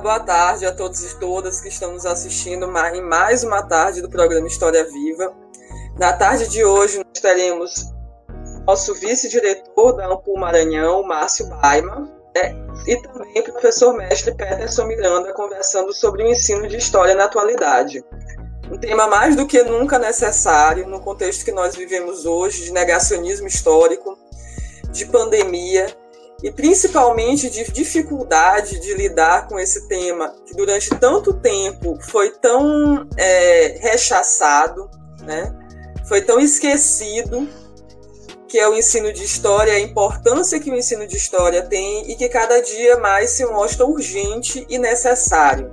boa tarde a todos e todas que estão nos assistindo em mais uma tarde do programa História Viva. Na tarde de hoje, nós teremos nosso vice-diretor da Ampul Maranhão, Márcio Baima, né, e também o professor mestre Peterson Miranda, conversando sobre o ensino de História na atualidade. Um tema mais do que nunca necessário no contexto que nós vivemos hoje, de negacionismo histórico, de pandemia e principalmente de dificuldade de lidar com esse tema que durante tanto tempo foi tão é, rechaçado, né? foi tão esquecido, que é o ensino de história, a importância que o ensino de história tem e que cada dia mais se mostra urgente e necessário.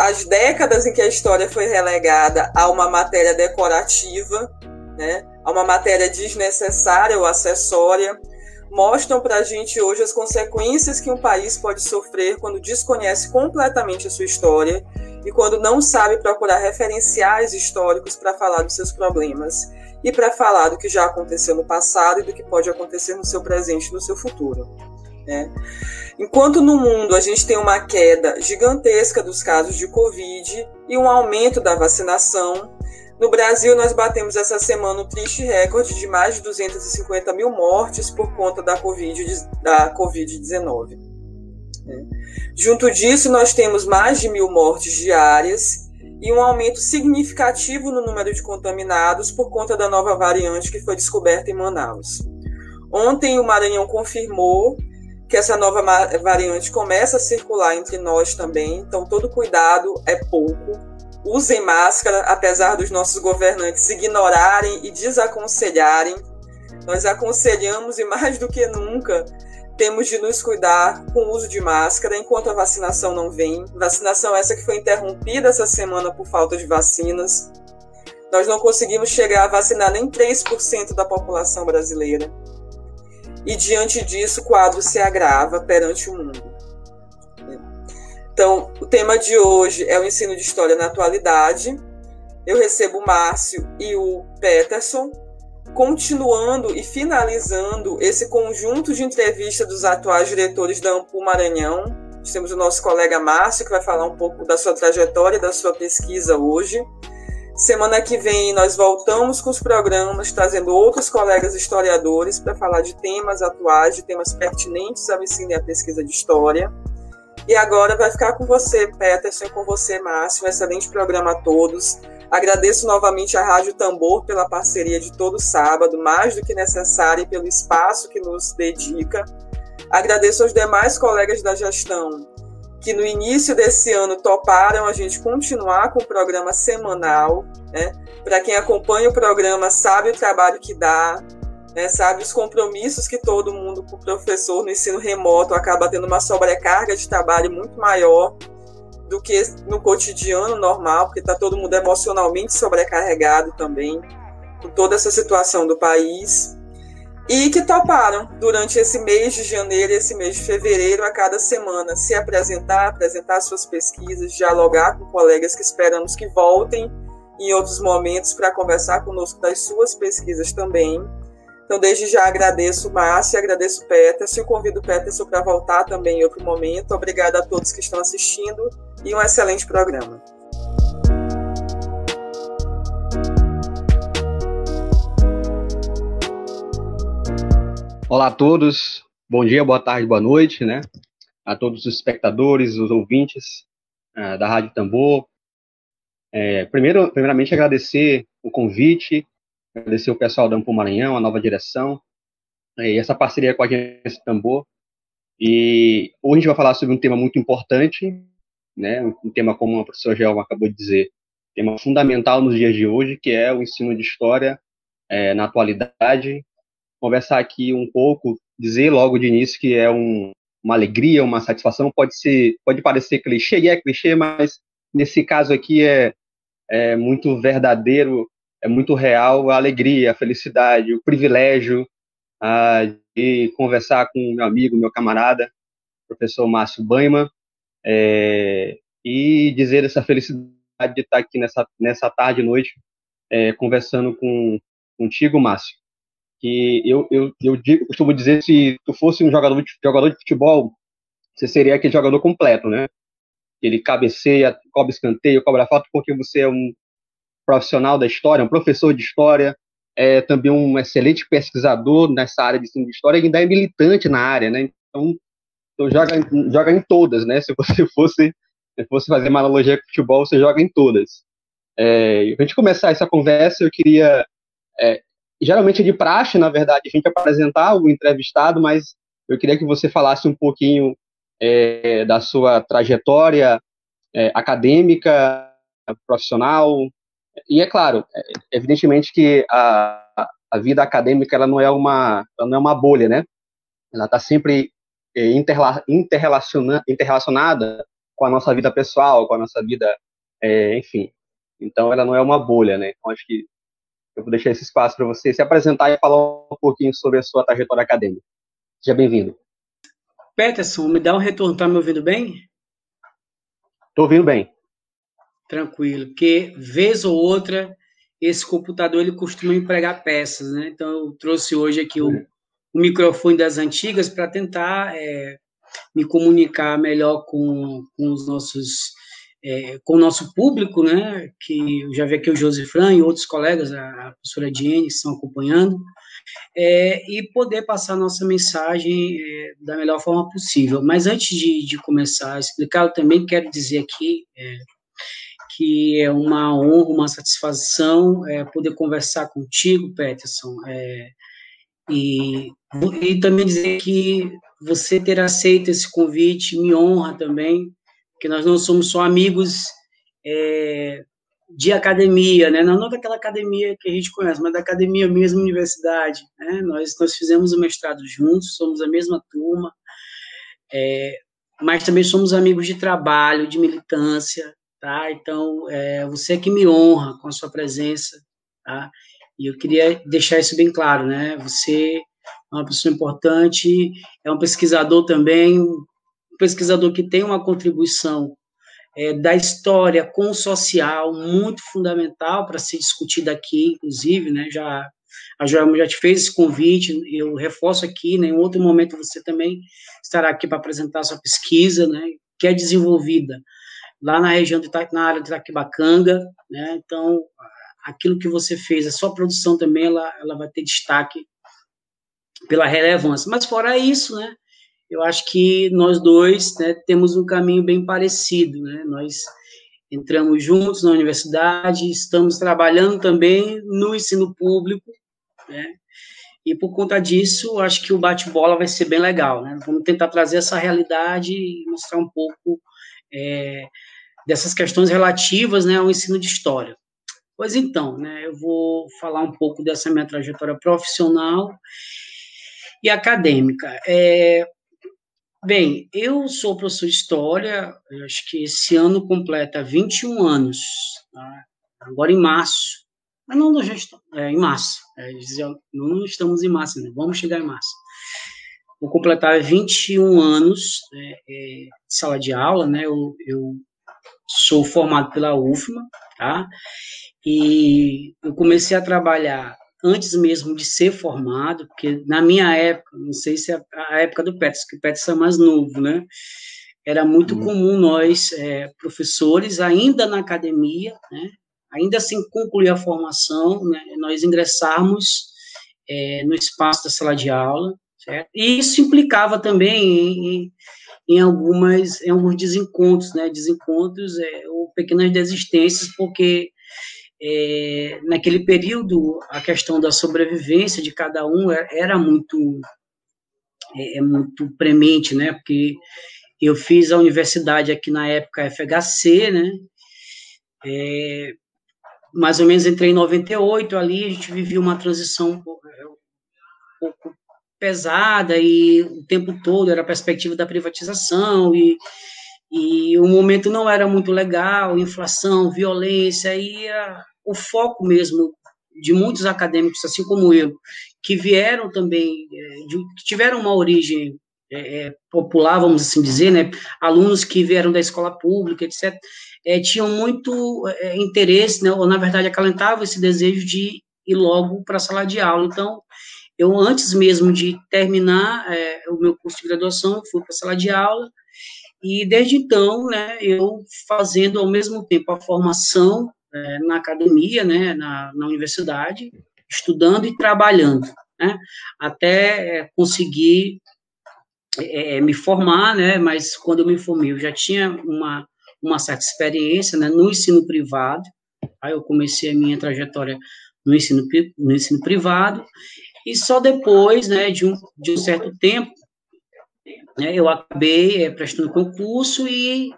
As décadas em que a história foi relegada a uma matéria decorativa, né, a uma matéria desnecessária ou acessória, mostram para a gente hoje as consequências que um país pode sofrer quando desconhece completamente a sua história e quando não sabe procurar referenciais históricos para falar dos seus problemas e para falar do que já aconteceu no passado e do que pode acontecer no seu presente e no seu futuro. Né? Enquanto no mundo a gente tem uma queda gigantesca dos casos de Covid e um aumento da vacinação, no Brasil, nós batemos essa semana o triste recorde de mais de 250 mil mortes por conta da Covid-19. Da COVID né? Junto disso, nós temos mais de mil mortes diárias e um aumento significativo no número de contaminados por conta da nova variante que foi descoberta em Manaus. Ontem, o Maranhão confirmou que essa nova variante começa a circular entre nós também, então todo cuidado é pouco usem máscara, apesar dos nossos governantes ignorarem e desaconselharem. Nós aconselhamos e mais do que nunca temos de nos cuidar com o uso de máscara enquanto a vacinação não vem. Vacinação essa que foi interrompida essa semana por falta de vacinas. Nós não conseguimos chegar a vacinar nem 3% da população brasileira. E diante disso, o quadro se agrava perante o mundo. Então, o tema de hoje é o ensino de história na atualidade. Eu recebo o Márcio e o Peterson, continuando e finalizando esse conjunto de entrevistas dos atuais diretores da Ampul Maranhão. Nós temos o nosso colega Márcio, que vai falar um pouco da sua trajetória, da sua pesquisa hoje. Semana que vem nós voltamos com os programas, trazendo outros colegas historiadores para falar de temas atuais, de temas pertinentes ao ensino e à pesquisa de história. E agora vai ficar com você, Peterson, com você, Márcio. Um excelente programa a todos. Agradeço novamente à Rádio Tambor pela parceria de todo sábado, mais do que necessária, e pelo espaço que nos dedica. Agradeço aos demais colegas da gestão que no início desse ano toparam a gente continuar com o programa semanal. Né? Para quem acompanha o programa, sabe o trabalho que dá, né, sabe os compromissos que todo mundo o professor no ensino remoto acaba tendo uma sobrecarga de trabalho muito maior do que no cotidiano normal, porque está todo mundo emocionalmente sobrecarregado também com toda essa situação do país e que toparam durante esse mês de janeiro e esse mês de fevereiro a cada semana se apresentar, apresentar suas pesquisas, dialogar com colegas que esperamos que voltem em outros momentos para conversar conosco das suas pesquisas também então, desde já agradeço o Márcio, agradeço Peterson convido o Peterson para voltar também em outro momento. Obrigada a todos que estão assistindo e um excelente programa. Olá a todos, bom dia, boa tarde, boa noite, né? A todos os espectadores, os ouvintes uh, da Rádio Tambor. É, primeiro, primeiramente, agradecer o convite agradecer o pessoal da Ampul Maranhão, a nova direção, e essa parceria com a Agência Tambor. E hoje a gente vai falar sobre um tema muito importante, né, um tema como a professora Gelma acabou de dizer, tema fundamental nos dias de hoje, que é o ensino de história é, na atualidade. Conversar aqui um pouco, dizer logo de início que é um, uma alegria, uma satisfação, pode ser, pode parecer clichê, e é clichê, mas nesse caso aqui é, é muito verdadeiro é muito real a alegria, a felicidade, o privilégio ah, de conversar com meu amigo, meu camarada, professor Márcio Baima, é, e dizer essa felicidade de estar aqui nessa, nessa tarde e noite é, conversando com, contigo, Márcio. Que eu, eu, eu, digo, costumo dizer se tu fosse um jogador de, jogador de futebol, você seria aquele jogador completo, né? Ele cabeceia, cobra escanteio, cobra falta, porque você é um profissional da história, um professor de história, é também um excelente pesquisador nessa área de ensino de história e ainda é militante na área, né? Então, então joga, joga em todas, né? Se você fosse, se fosse fazer uma analogia com futebol, você joga em todas. É, a gente começar essa conversa, eu queria. É, geralmente é de praxe, na verdade, a gente apresentar o entrevistado, mas eu queria que você falasse um pouquinho é, da sua trajetória é, acadêmica, profissional, e é claro, é, evidentemente que a, a vida acadêmica ela não é uma não é uma bolha, né? Ela está sempre é, interrelaciona, interrelacionada com a nossa vida pessoal, com a nossa vida, é, enfim. Então, ela não é uma bolha, né? Então, acho que eu vou deixar esse espaço para você se apresentar e falar um pouquinho sobre a sua trajetória acadêmica. Seja bem-vindo. Peterson, me dá um retorno, tá me ouvindo bem? Estou ouvindo bem. Tranquilo, porque vez ou outra esse computador ele costuma empregar peças, né? Então eu trouxe hoje aqui o, o microfone das antigas para tentar é, me comunicar melhor com, com os nossos é, com o nosso público, né? Que eu já vi aqui o Josefran e outros colegas, a, a professora Diene, que estão acompanhando, é, e poder passar nossa mensagem é, da melhor forma possível. Mas antes de, de começar a explicar, eu também quero dizer aqui é, que é uma honra, uma satisfação é, poder conversar contigo, Peterson, é, e, e também dizer que você ter aceito esse convite me honra também, que nós não somos só amigos é, de academia, né? Não, não daquela academia que a gente conhece, mas da academia mesmo, universidade, né? Nós, nós fizemos o mestrado juntos, somos a mesma turma, é, mas também somos amigos de trabalho, de militância, tá? Então, é, você que me honra com a sua presença, tá? E eu queria deixar isso bem claro, né? Você é uma pessoa importante, é um pesquisador também, um pesquisador que tem uma contribuição é, da história com o social muito fundamental para ser discutida aqui, inclusive, né? Já a Joelma já te fez esse convite, eu reforço aqui, né, em outro momento você também estará aqui para apresentar sua pesquisa, né, que é desenvolvida lá na região de na área de Itaquibacanga, né, então aquilo que você fez, a sua produção também, ela, ela vai ter destaque pela relevância. Mas fora isso, né, eu acho que nós dois né, temos um caminho bem parecido, né, nós entramos juntos na universidade, estamos trabalhando também no ensino público, né, e por conta disso, acho que o bate-bola vai ser bem legal, né, vamos tentar trazer essa realidade e mostrar um pouco é, dessas questões relativas né, ao ensino de história. Pois então, né, eu vou falar um pouco dessa minha trajetória profissional e acadêmica. É, bem, eu sou professor de História, acho que esse ano completa 21 anos, tá? agora em março. Mas não, já estamos, é, em março. É, não estamos em março, né? vamos chegar em março. Vou completar 21 anos né, é, de sala de aula, né? Eu, eu sou formado pela UFMA, tá? E eu comecei a trabalhar antes mesmo de ser formado, porque na minha época, não sei se é a época do Petros, que o Petros é mais novo, né? Era muito uhum. comum nós, é, professores, ainda na academia, né? Ainda sem concluir a formação, né? Nós ingressarmos é, no espaço da sala de aula, certo? E isso implicava também em, em algumas em alguns desencontros, né? Desencontros é, ou pequenas desistências, porque é, naquele período, a questão da sobrevivência de cada um é, era muito, é, é, muito premente, né? Porque eu fiz a universidade aqui na época FHC, né? É, mais ou menos entrei em 98 ali, a gente vivia uma transição um pouco, pouco pesada e o tempo todo era a perspectiva da privatização e e o momento não era muito legal, inflação, violência, e a, o foco mesmo de muitos acadêmicos, assim como eu, que vieram também, é, de, que tiveram uma origem é, é, popular, vamos assim dizer, né, alunos que vieram da escola pública, etc., é, tinham muito é, interesse, né, ou na verdade acalentavam esse desejo de ir logo para a sala de aula. Então, eu antes mesmo de terminar é, o meu curso de graduação, fui para a sala de aula, E desde então, né, eu fazendo ao mesmo tempo a formação é, na academia, né, na, na universidade, estudando e trabalhando, né, até é, conseguir é, é, me formar, né, mas quando eu me formei eu já tinha uma, uma certa experiência né, no ensino privado, aí eu comecei a minha trajetória no ensino, no ensino privado, e só depois né, de, um, de um certo tempo né, eu acabei é, prestando concurso e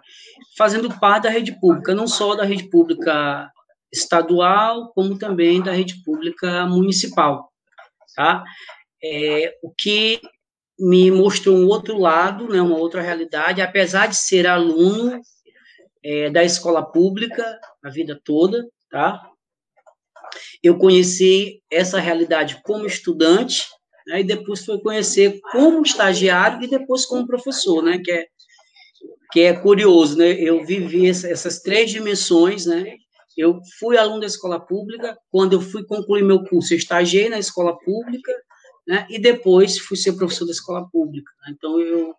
fazendo parte da rede pública, não só da rede pública estadual, como também da rede pública municipal, tá? É, o que me mostrou um outro lado, né, uma outra realidade, apesar de ser aluno é, da escola pública a vida toda, tá? Eu conheci essa realidade como estudante, né, e depois foi conhecer como estagiário e depois como professor, né, que é, que é curioso, né, eu vivi essas três dimensões, né, eu fui aluno da escola pública, quando eu fui concluir meu curso, eu estagiei na escola pública, né, e depois fui ser professor da escola pública. Então, eu,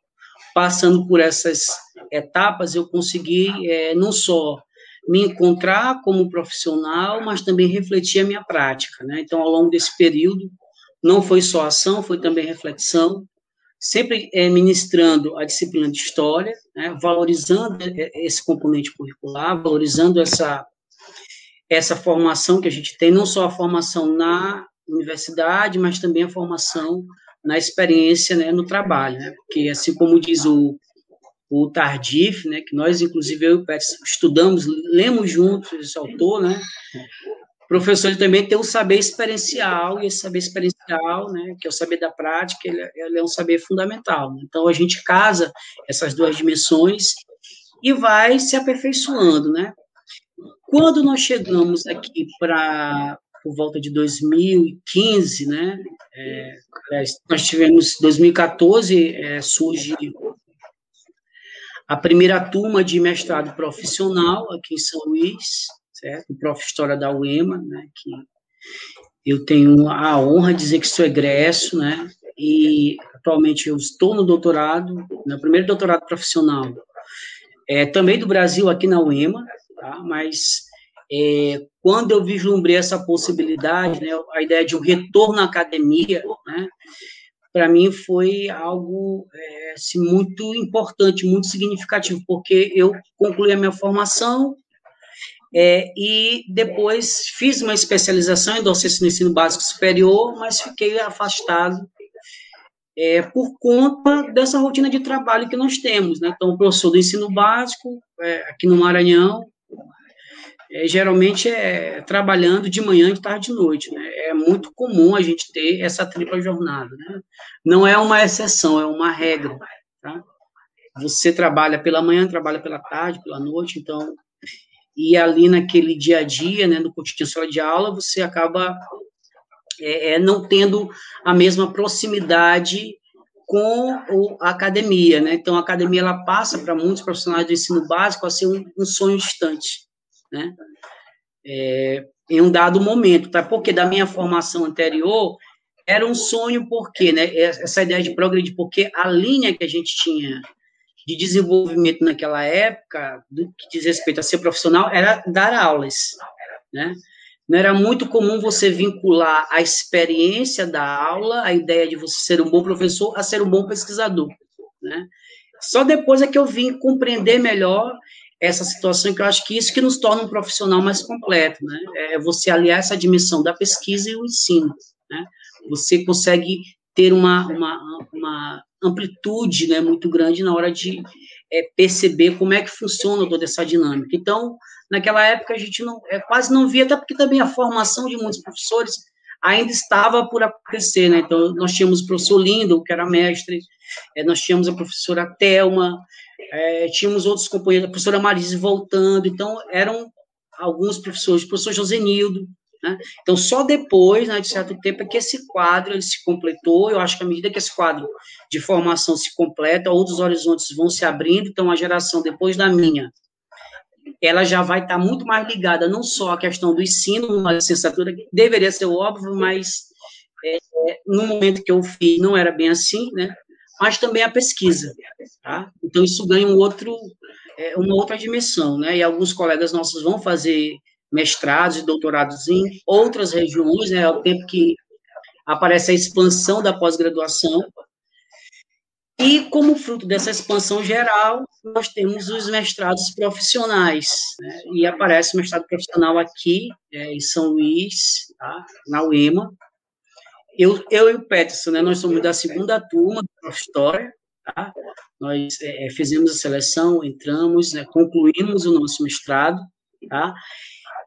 passando por essas etapas, eu consegui é, não só me encontrar como profissional, mas também refletir a minha prática. Né? Então, ao longo desse período, não foi só ação, foi também reflexão, sempre é, ministrando a disciplina de história, né, valorizando esse componente curricular, valorizando essa, essa formação que a gente tem, não só a formação na universidade, mas também a formação na experiência né, no trabalho, né, porque assim como diz o, o Tardif, né, que nós, inclusive, eu e o Pet estudamos, lemos juntos esse autor, né, professor também tem um saber experiencial, e esse saber experiencial, né, que é o saber da prática, ele, ele é um saber fundamental. Então, a gente casa essas duas dimensões e vai se aperfeiçoando, né? Quando nós chegamos aqui para por volta de 2015, né? É, nós tivemos 2014 é, surge a primeira turma de mestrado profissional aqui em São Luís, certo? O prof. História da UEMA, né, que eu tenho a honra de dizer que sou egresso, né, e atualmente eu estou no doutorado, no primeiro doutorado profissional, é, também do Brasil aqui na UEMA, tá? mas é, quando eu vislumbrei essa possibilidade, né, a ideia de um retorno à academia, né, para mim foi algo é, assim, muito importante, muito significativo, porque eu concluí a minha formação é, e depois fiz uma especialização em docência no ensino básico superior, mas fiquei afastado é, por conta dessa rotina de trabalho que nós temos. Né? Então, professor do ensino básico, é, aqui no Maranhão, é, geralmente é trabalhando de manhã, de tarde e de noite. Né? É muito comum a gente ter essa tripla jornada. Né? Não é uma exceção, é uma regra. Tá? Você trabalha pela manhã, trabalha pela tarde, pela noite, então e ali naquele dia a dia, né, no cotidiano de aula, você acaba é, é, não tendo a mesma proximidade com a academia, né? Então, a academia ela passa para muitos profissionais do ensino básico a ser um, um sonho distante, né? É, em um dado momento, tá? Porque da minha formação anterior era um sonho, porque, né? Essa ideia de progredir, porque a linha que a gente tinha de desenvolvimento naquela época, do que diz respeito a ser profissional, era dar aulas, né? Não era muito comum você vincular a experiência da aula, a ideia de você ser um bom professor, a ser um bom pesquisador, né? Só depois é que eu vim compreender melhor essa situação, que eu acho que isso que nos torna um profissional mais completo, né? É você aliar essa dimensão da pesquisa e o ensino, né? Você consegue ter uma, uma, uma amplitude né, muito grande na hora de é, perceber como é que funciona toda essa dinâmica. Então, naquela época, a gente não, é, quase não via, até porque também a formação de muitos professores ainda estava por acontecer, né? Então, nós tínhamos o professor Lindo, que era mestre, é, nós tínhamos a professora Thelma, é, tínhamos outros companheiros, a professora Marise voltando, então, eram alguns professores, o professor Josenildo, né? Então, só depois, né, de certo tempo, é que esse quadro ele se completou. Eu acho que à medida que esse quadro de formação se completa, outros horizontes vão se abrindo. Então, a geração depois da minha, ela já vai estar muito mais ligada não só à questão do ensino, uma licenciatura que deveria ser óbvio, mas é, no momento que eu fiz não era bem assim, né? mas também a pesquisa. Tá? Então, isso ganha um outro, é, uma outra dimensão, né? E alguns colegas nossos vão fazer mestrados e doutorados em outras regiões, né? Ao tempo que aparece a expansão da pós-graduação. E, como fruto dessa expansão geral, nós temos os mestrados profissionais. Né? E aparece o mestrado profissional aqui, é, em São Luís, tá? na UEMA. Eu, eu e o Peterson, né, nós somos da segunda turma da História, tá? Nós é, é, fizemos a seleção, entramos, né, concluímos o nosso mestrado, tá?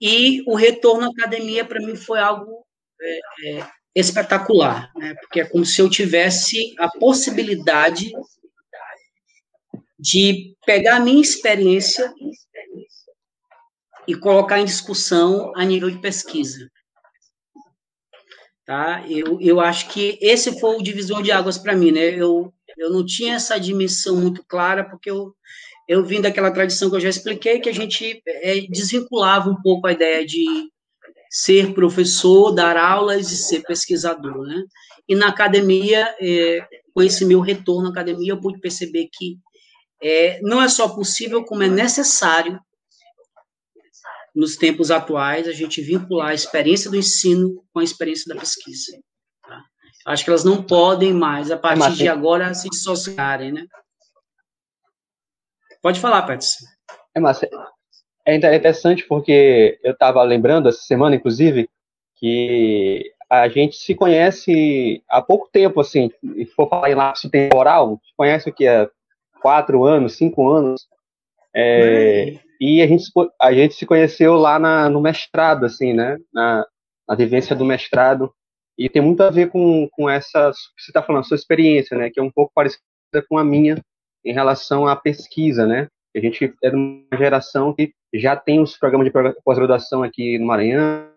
E o retorno à academia, para mim, foi algo é, é, espetacular, né? porque é como se eu tivesse a possibilidade de pegar a minha experiência e colocar em discussão a nível de pesquisa. Tá? Eu, eu acho que esse foi o divisor de águas para mim, né? Eu, eu não tinha essa dimensão muito clara, porque eu, eu vim daquela tradição que eu já expliquei, que a gente é, desvinculava um pouco a ideia de ser professor, dar aulas e ser pesquisador, né? E na academia, é, com esse meu retorno à academia, eu pude perceber que é, não é só possível, como é necessário, nos tempos atuais, a gente vincular a experiência do ensino com a experiência da pesquisa. Tá? Acho que elas não podem mais, a partir de agora, se dissociarem, né? Pode falar, Patrícia. É, Márcia, é interessante porque eu estava lembrando essa semana, inclusive, que a gente se conhece há pouco tempo, assim, se for falar em lapso temporal, conhece o que é quatro anos, cinco anos, é, e a gente, a gente se conheceu lá na, no mestrado, assim, né, na, na vivência do mestrado, e tem muito a ver com, com essa, você está falando, sua experiência, né, que é um pouco parecida com a minha em relação à pesquisa, né, a gente é de uma geração que já tem os programas de pós-graduação aqui no Maranhão,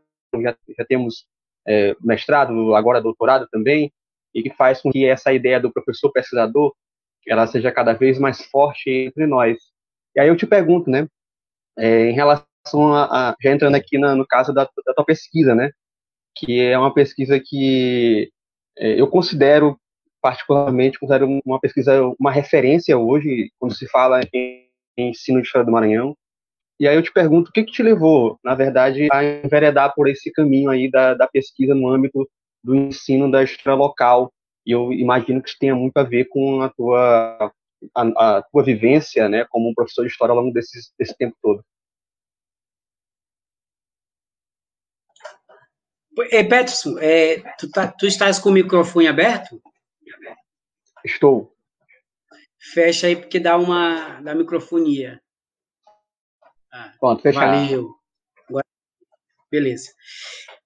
já, já temos é, mestrado, agora doutorado também, e que faz com que essa ideia do professor pesquisador ela seja cada vez mais forte entre nós. E aí eu te pergunto, né, é, em relação a, a, já entrando aqui na, no caso da, da tua pesquisa, né, que é uma pesquisa que é, eu considero particularmente considero uma pesquisa uma referência hoje quando se fala em ensino de história do Maranhão. E aí eu te pergunto, o que, que te levou, na verdade, a enveredar por esse caminho aí da, da pesquisa no âmbito do ensino da história local? E eu imagino que isso tenha muito a ver com a tua, a, a tua vivência, né, como um professor de história ao longo desse, desse tempo todo. É, Peterson, é, tu, tá, tu estás com o microfone aberto? Estou. Fecha aí, porque dá uma da microfonia. Ah, Pronto, fechado. Valeu. Agora, beleza.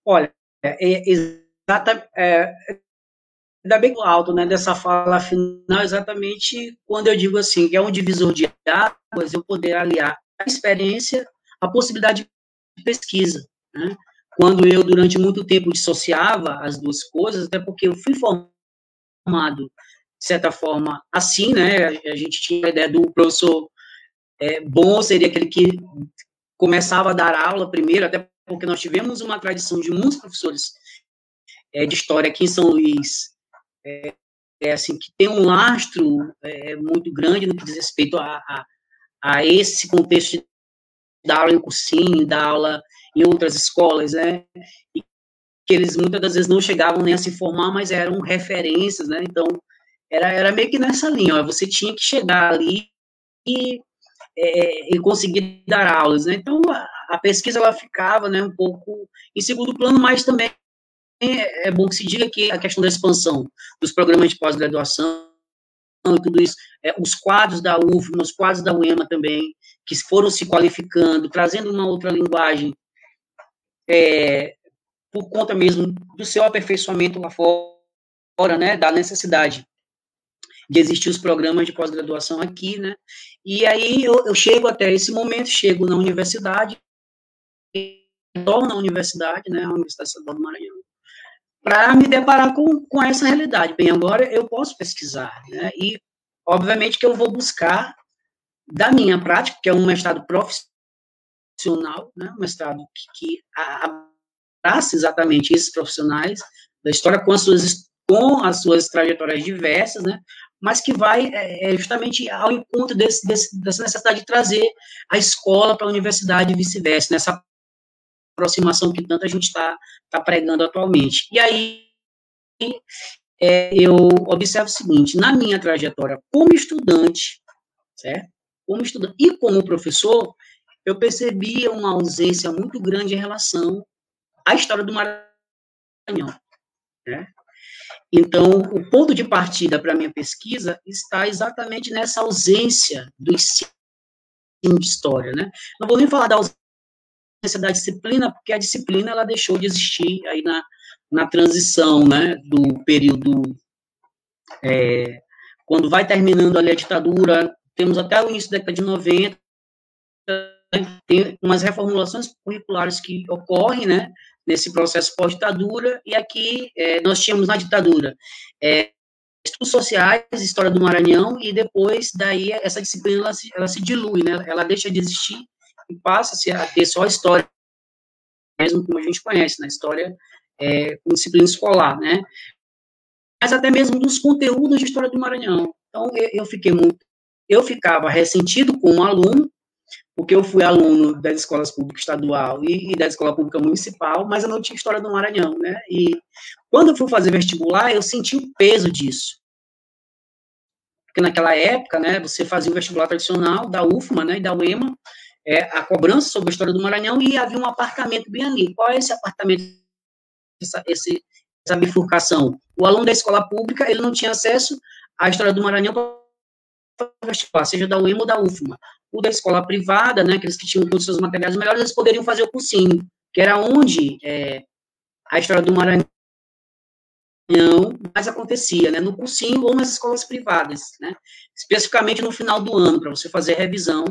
Olha, é, exata, é, ainda bem alto, né, dessa fala final, exatamente quando eu digo assim, que é um divisor de águas, eu poder aliar a experiência, a possibilidade de pesquisa, né? Quando eu, durante muito tempo, dissociava as duas coisas, até porque eu fui formado de certa forma, assim, né? A gente tinha a ideia do professor é, bom, seria aquele que começava a dar aula primeiro, até porque nós tivemos uma tradição de muitos professores é, de história aqui em São Luís, é, é assim, que tem um lastro é, muito grande no que diz respeito a, a, a esse contexto da aula em cursinho, da aula em outras escolas, né? E que eles muitas das vezes não chegavam nem a se formar, mas eram referências, né? Então, era, era meio que nessa linha, ó, você tinha que chegar ali e, é, e conseguir dar aulas, né? Então, a, a, pesquisa, ela ficava, né, um pouco em segundo plano, mas também é, é bom que se diga que a questão da expansão dos programas de pós-graduação e tudo isso, é, os quadros da UF, os quadros da UEMA também, que foram se qualificando, trazendo uma outra linguagem, é, por conta mesmo do seu aperfeiçoamento lá fora, né, da necessidade de existir os programas de pós-graduação aqui, né? E aí eu, eu, chego até esse momento, chego na universidade, estou na universidade, né, a Universidade Estadual do Maranhão, para me deparar com, com essa realidade. Bem, agora eu posso pesquisar, né? E, obviamente, que eu vou buscar da minha prática, que é um mestrado profissional, né, um mestrado que, que abraça exatamente esses profissionais da história com as suas com as suas trajetórias diversas, né? mas que vai é, é justamente ao encontro desse, desse, dessa necessidade de trazer a escola para a universidade e vice-versa, nessa aproximação que tanta gente está tá pregando atualmente. E aí, é, eu observo o seguinte, na minha trajetória como estudante, certo? Como estudante e como professor, eu percebia uma ausência muito grande em relação à história do Maranhão. Né? Então, o ponto de partida para a minha pesquisa está exatamente nessa ausência do ensino de história. Né? Não vou nem falar da ausência da disciplina, porque a disciplina ela deixou de existir aí na, na transição né, do período. É, quando vai terminando ali a ditadura, temos até o início da década de 90, tem umas reformulações curriculares que ocorrem, né, nesse processo pós-ditadura, e aqui é, nós tínhamos na ditadura é, estudos sociais, história do Maranhão, e depois daí essa disciplina ela se, ela se dilui, né, ela deixa de existir passa-se a ter só história, mesmo como a gente conhece, na né, história é, com disciplina escolar, né, mas até mesmo dos conteúdos de história do Maranhão. Então, eu, eu fiquei muito, eu ficava ressentido como aluno, porque eu fui aluno das escolas públicas estadual e, e, da escola pública municipal, mas eu não tinha história do Maranhão, né? E quando eu fui fazer vestibular, eu senti o peso disso. Porque naquela época, né, você fazia o vestibular tradicional da UFMA, né, e da UEMA, é, a cobrança sobre a história do Maranhão e havia um apartamento bem ali. Qual é esse apartamento, essa, esse, essa bifurcação? O aluno da escola pública, ele não tinha acesso à história do Maranhão para seja da UEMA ou da UFMA o da escola privada, né, aqueles que tinham todos os seus materiais melhores, eles poderiam fazer o cursinho, que era onde é, a história do Maranhão mais acontecia, né, no cursinho ou nas escolas privadas, né, especificamente no final do ano, para você fazer revisão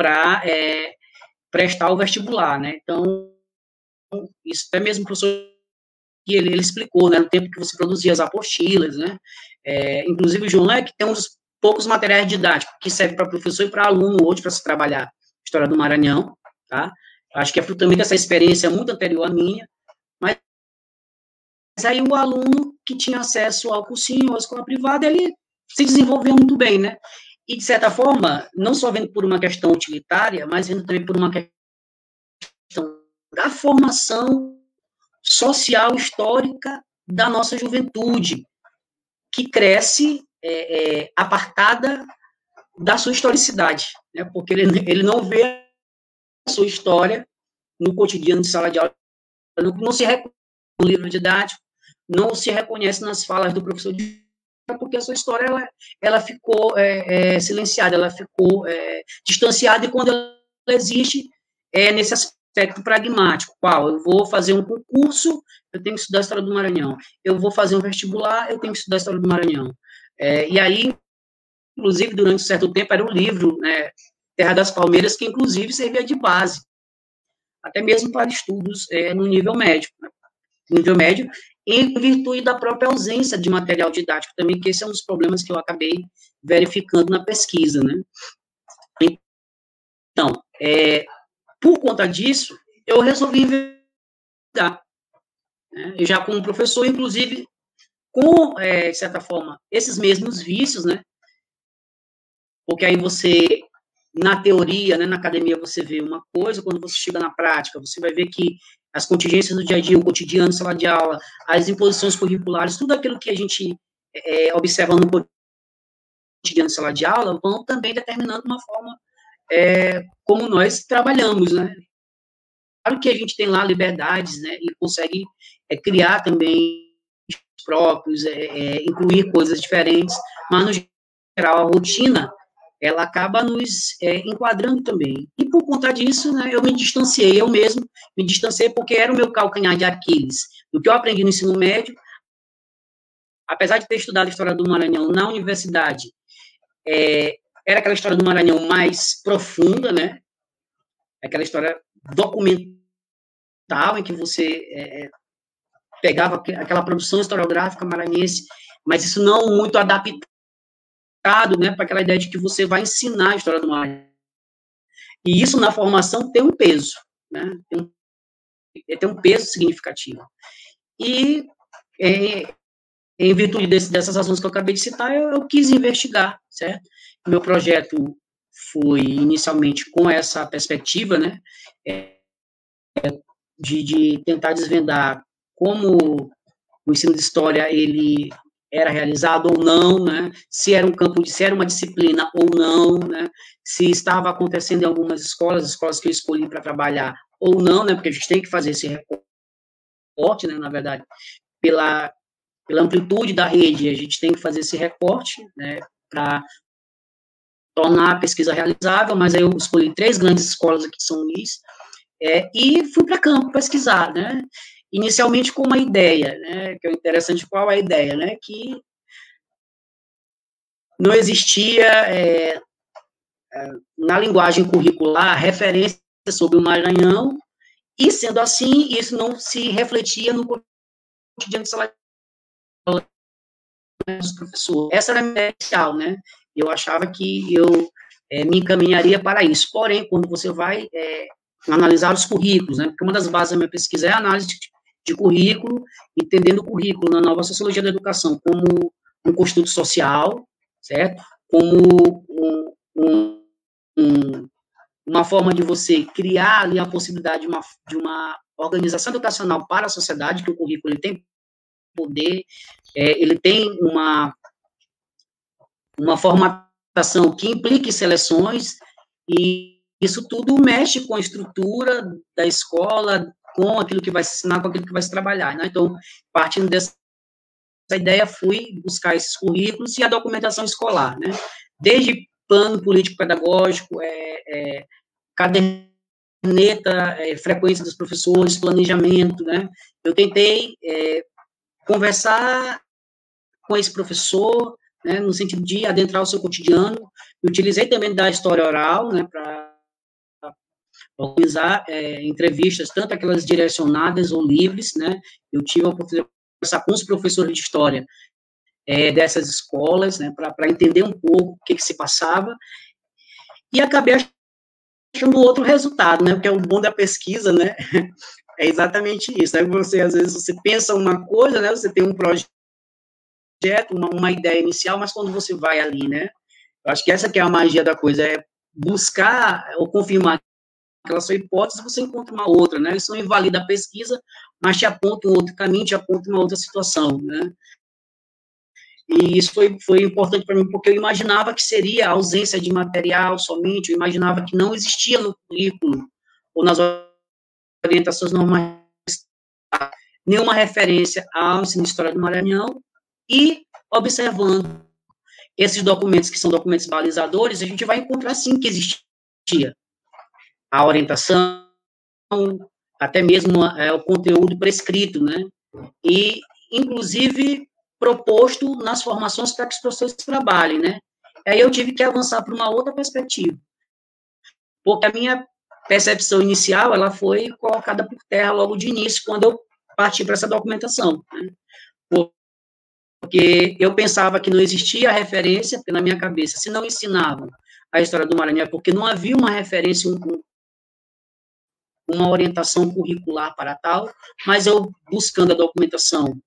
para é, prestar o vestibular, né, então, isso até mesmo o professor que ele, ele, explicou, né, no tempo que você produzia as apostilas, né, é, inclusive o João Leque tem um dos poucos materiais didáticos que servem para professor e para aluno hoje para se trabalhar história do Maranhão, tá? Acho que é também dessa experiência muito anterior à minha, mas aí o aluno que tinha acesso ao cursinho, à escola privada, ele se desenvolveu muito bem, né? E, de certa forma, não só vendo por uma questão utilitária, mas vendo também por uma questão da formação social histórica da nossa juventude, que cresce é, é, apartada da sua historicidade, né? porque ele, ele não vê a sua história no cotidiano de sala de aula, não, não se reconhece no livro didático, não se reconhece nas falas do professor de porque a sua história ela, ela ficou é, é, silenciada, ela ficou é, distanciada, e quando ela existe, é nesse aspecto pragmático, qual? Eu vou fazer um concurso, eu tenho que estudar a história do Maranhão. Eu vou fazer um vestibular, eu tenho que estudar a história do Maranhão. É, e aí, inclusive, durante um certo tempo, era um livro, né, Terra das Palmeiras, que inclusive servia de base, até mesmo para estudos é, no nível médio. Né, nível médio, em virtude da própria ausência de material didático também, que esse é um dos problemas que eu acabei verificando na pesquisa, né. Então, é, por conta disso, eu resolvi investigar. Né, já como professor, inclusive, com, é, de certa forma, esses mesmos vícios, né? Porque aí você, na teoria, né, na academia, você vê uma coisa, quando você chega na prática, você vai ver que as contingências do dia a dia, o cotidiano, sala de aula, as imposições curriculares, tudo aquilo que a gente é, observa no cotidiano, sala de aula, vão também determinando uma forma é, como nós trabalhamos, né? Claro que a gente tem lá liberdades, né, e consegue é, criar também próprios, é, é, incluir coisas diferentes, mas, no geral, a rotina, ela acaba nos é, enquadrando também. E, por conta disso, né, eu me distanciei, eu mesmo me distanciei, porque era o meu calcanhar de Aquiles. Do que eu aprendi no ensino médio, apesar de ter estudado a história do Maranhão na universidade, é, era aquela história do Maranhão mais profunda, né? Aquela história documental em que você é, pegava aquela produção historiográfica maranhense, mas isso não muito adaptado, né, para aquela ideia de que você vai ensinar a história do Maranhão. E isso na formação tem um peso, né, tem um, tem um peso significativo. E é, em virtude desse, dessas razões que eu acabei de citar, eu, eu quis investigar, certo? Meu projeto foi inicialmente com essa perspectiva, né, é, de, de tentar desvendar como o ensino de história ele era realizado ou não, né? Se era um campo se era uma disciplina ou não, né? Se estava acontecendo em algumas escolas, escolas que eu escolhi para trabalhar ou não, né? Porque a gente tem que fazer esse recorte, né? Na verdade, pela pela amplitude da rede, a gente tem que fazer esse recorte, né? Para tornar a pesquisa realizável, mas aí eu escolhi três grandes escolas aqui de São Luís, é, e fui para campo pesquisar, né? Inicialmente com uma ideia, né, que é interessante qual a ideia, né, que não existia é, é, na linguagem curricular referência sobre o Maranhão, e sendo assim, isso não se refletia no cotidiano dos professores. Essa era a minha inicial, né, eu achava que eu é, me encaminharia para isso, porém, quando você vai é, analisar os currículos, né, porque uma das bases da minha pesquisa é a análise de currículo, entendendo o currículo na nova sociologia da educação como um construto social, certo? Como um, um, um, uma forma de você criar ali a possibilidade de uma, de uma organização educacional para a sociedade, que o currículo ele tem poder, é, ele tem uma, uma formatação que implique seleções, e isso tudo mexe com a estrutura da escola, com aquilo que vai se ensinar, com aquilo que vai se trabalhar. Né? Então, partindo dessa ideia, fui buscar esses currículos e a documentação escolar, né? Desde plano político-pedagógico, é, é, caderneta, é, frequência dos professores, planejamento, né? Eu tentei é, conversar com esse professor, né, no sentido de adentrar o seu cotidiano. Utilizei também da história oral, né, para organizar é, entrevistas, tanto aquelas direcionadas ou livres, né? Eu tive a oportunidade de conversar com os professores de história é, dessas escolas, né, para entender um pouco o que, que se passava, e acabei achando outro resultado, né, porque é o bom da pesquisa, né, é exatamente isso, né, você, às vezes, você pensa uma coisa, né, você tem um projeto, uma, uma ideia inicial, mas quando você vai ali, né, eu acho que essa que é a magia da coisa, é buscar ou confirmar aquela sua hipótese, você encontra uma outra, né? Isso não invalida a pesquisa, mas te aponta um outro caminho, te aponta uma outra situação, né? E isso foi, foi importante para mim, porque eu imaginava que seria a ausência de material somente, eu imaginava que não existia no currículo ou nas orientações normais nenhuma referência ao ensino de história do Maranhão, e observando esses documentos, que são documentos balizadores, a gente vai encontrar sim que existia a orientação, até mesmo é, o conteúdo prescrito, né? E, inclusive, proposto nas formações para que os professores trabalhem, né? Aí eu tive que avançar para uma outra perspectiva, porque a minha percepção inicial, ela foi colocada por terra logo de início, quando eu parti para essa documentação, né? Porque eu pensava que não existia referência, porque na minha cabeça, se não ensinavam a história do Maranhão, é porque não havia uma referência, um, uma orientação curricular para tal, mas eu buscando a documentação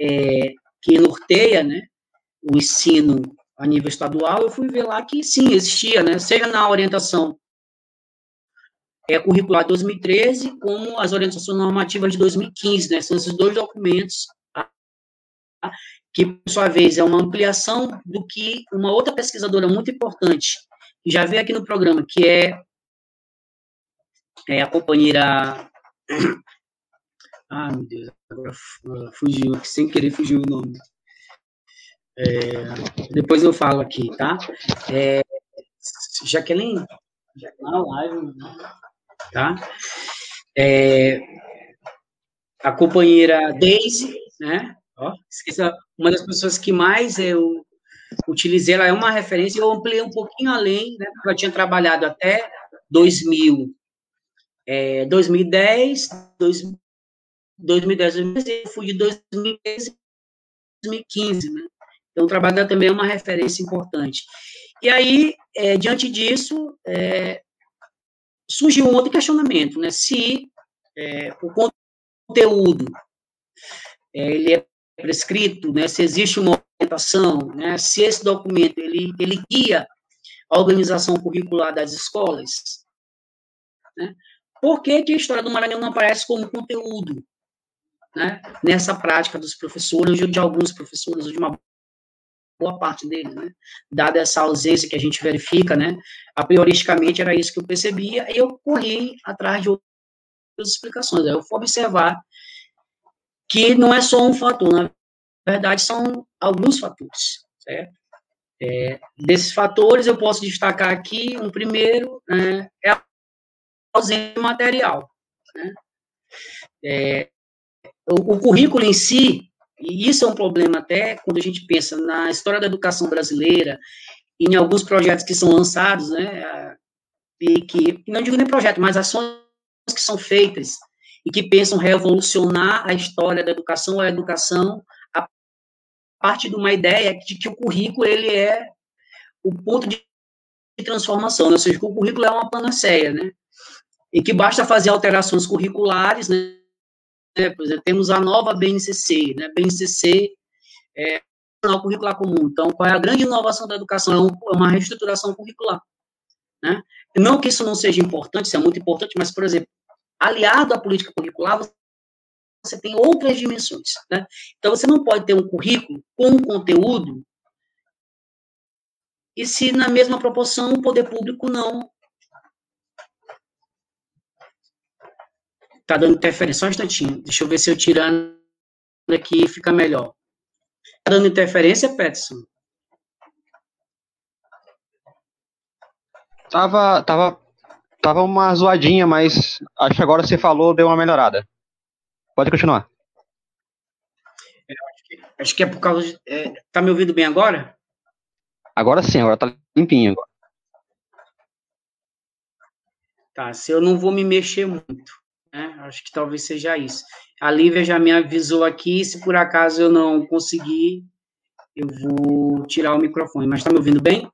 é, que norteia, né, o ensino a nível estadual, eu fui ver lá que sim, existia, né, seja na orientação é, curricular de 2013, como as orientações normativas de 2015, né, são esses dois documentos, tá, que, por sua vez, é uma ampliação do que uma outra pesquisadora muito importante, que já veio aqui no programa, que é é, a companheira. Ah, meu Deus, agora fugiu, sem querer fugiu o nome. É, depois eu falo aqui, tá? É, Jaqueline, Jaqueline live, tá? É, a companheira Daisy, né? Ó, esqueça, uma das pessoas que mais eu utilizei, ela é uma referência, eu ampliei um pouquinho além, né? Porque eu tinha trabalhado até 2000 é, 2010, 2010, 2010, eu fui de 2013 2015, né? Então, o trabalho também é uma referência importante. E aí, é, diante disso, é, surgiu um outro questionamento, né? Se é, o conteúdo é, ele é prescrito, né, se existe uma orientação, né, se esse documento ele, ele guia a organização curricular das escolas. Né? Por que, que a história do Maranhão não aparece como conteúdo né, nessa prática dos professores, ou de alguns professores, ou de uma boa parte deles, né? Dada essa ausência que a gente verifica, né? A prioristicamente era isso que eu percebia, e eu corri atrás de outras explicações. Eu fui observar que não é só um fator, na verdade, são alguns fatores, certo? É, desses fatores, eu posso destacar aqui, um primeiro né, é a ausência material. Né? É, o, o, currículo em si, e isso é um problema até quando a gente pensa na história da educação brasileira, em alguns projetos que são lançados, né, e que, não digo nem projeto, mas ações que são feitas e que pensam revolucionar a história da educação a educação a partir de uma ideia de que o currículo ele é o ponto de transformação, ou seja, que o currículo é uma panaceia, né? E que basta fazer alterações curriculares, né? Por exemplo, temos a nova BNCC, né? BNCC é o curricular comum. Então, qual é a grande inovação da educação? É, é uma reestruturação curricular, né? Não que isso não seja importante, isso é muito importante, mas, por exemplo, aliado à política curricular, você tem outras dimensões. Né? Então, você não pode ter um currículo com um conteúdo e se na mesma proporção o poder público não. Está dando interferência, só um instantinho. Deixa eu ver se eu tirando aqui fica melhor. Está dando interferência, Peterson? Tava, tava Tava uma zoadinha, mas acho que agora você falou, deu uma melhorada. Pode continuar. É, acho, que, acho, que, é por causa de. É, tá me ouvindo bem agora? Agora sim, agora tá limpinho. Agora. Tá, se eu não vou me mexer muito, né? Acho que talvez seja isso. A Lívia já me avisou aqui, se por acaso eu não conseguir, eu vou tirar o microfone. Mas tá me ouvindo bem?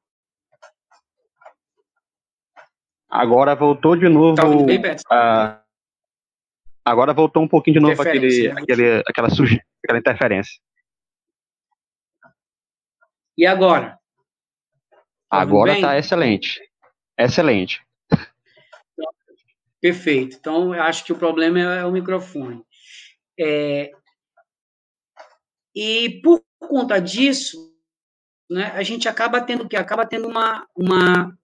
Agora voltou de novo. Tá bem, uh, agora voltou um pouquinho de novo aquele, né? aquele, aquela, suja, aquela interferência. E agora? Tá agora está excelente. Excelente. Perfeito. Então, eu acho que o problema é o microfone. É, e por conta disso, né, a gente acaba tendo que acaba tendo uma, uma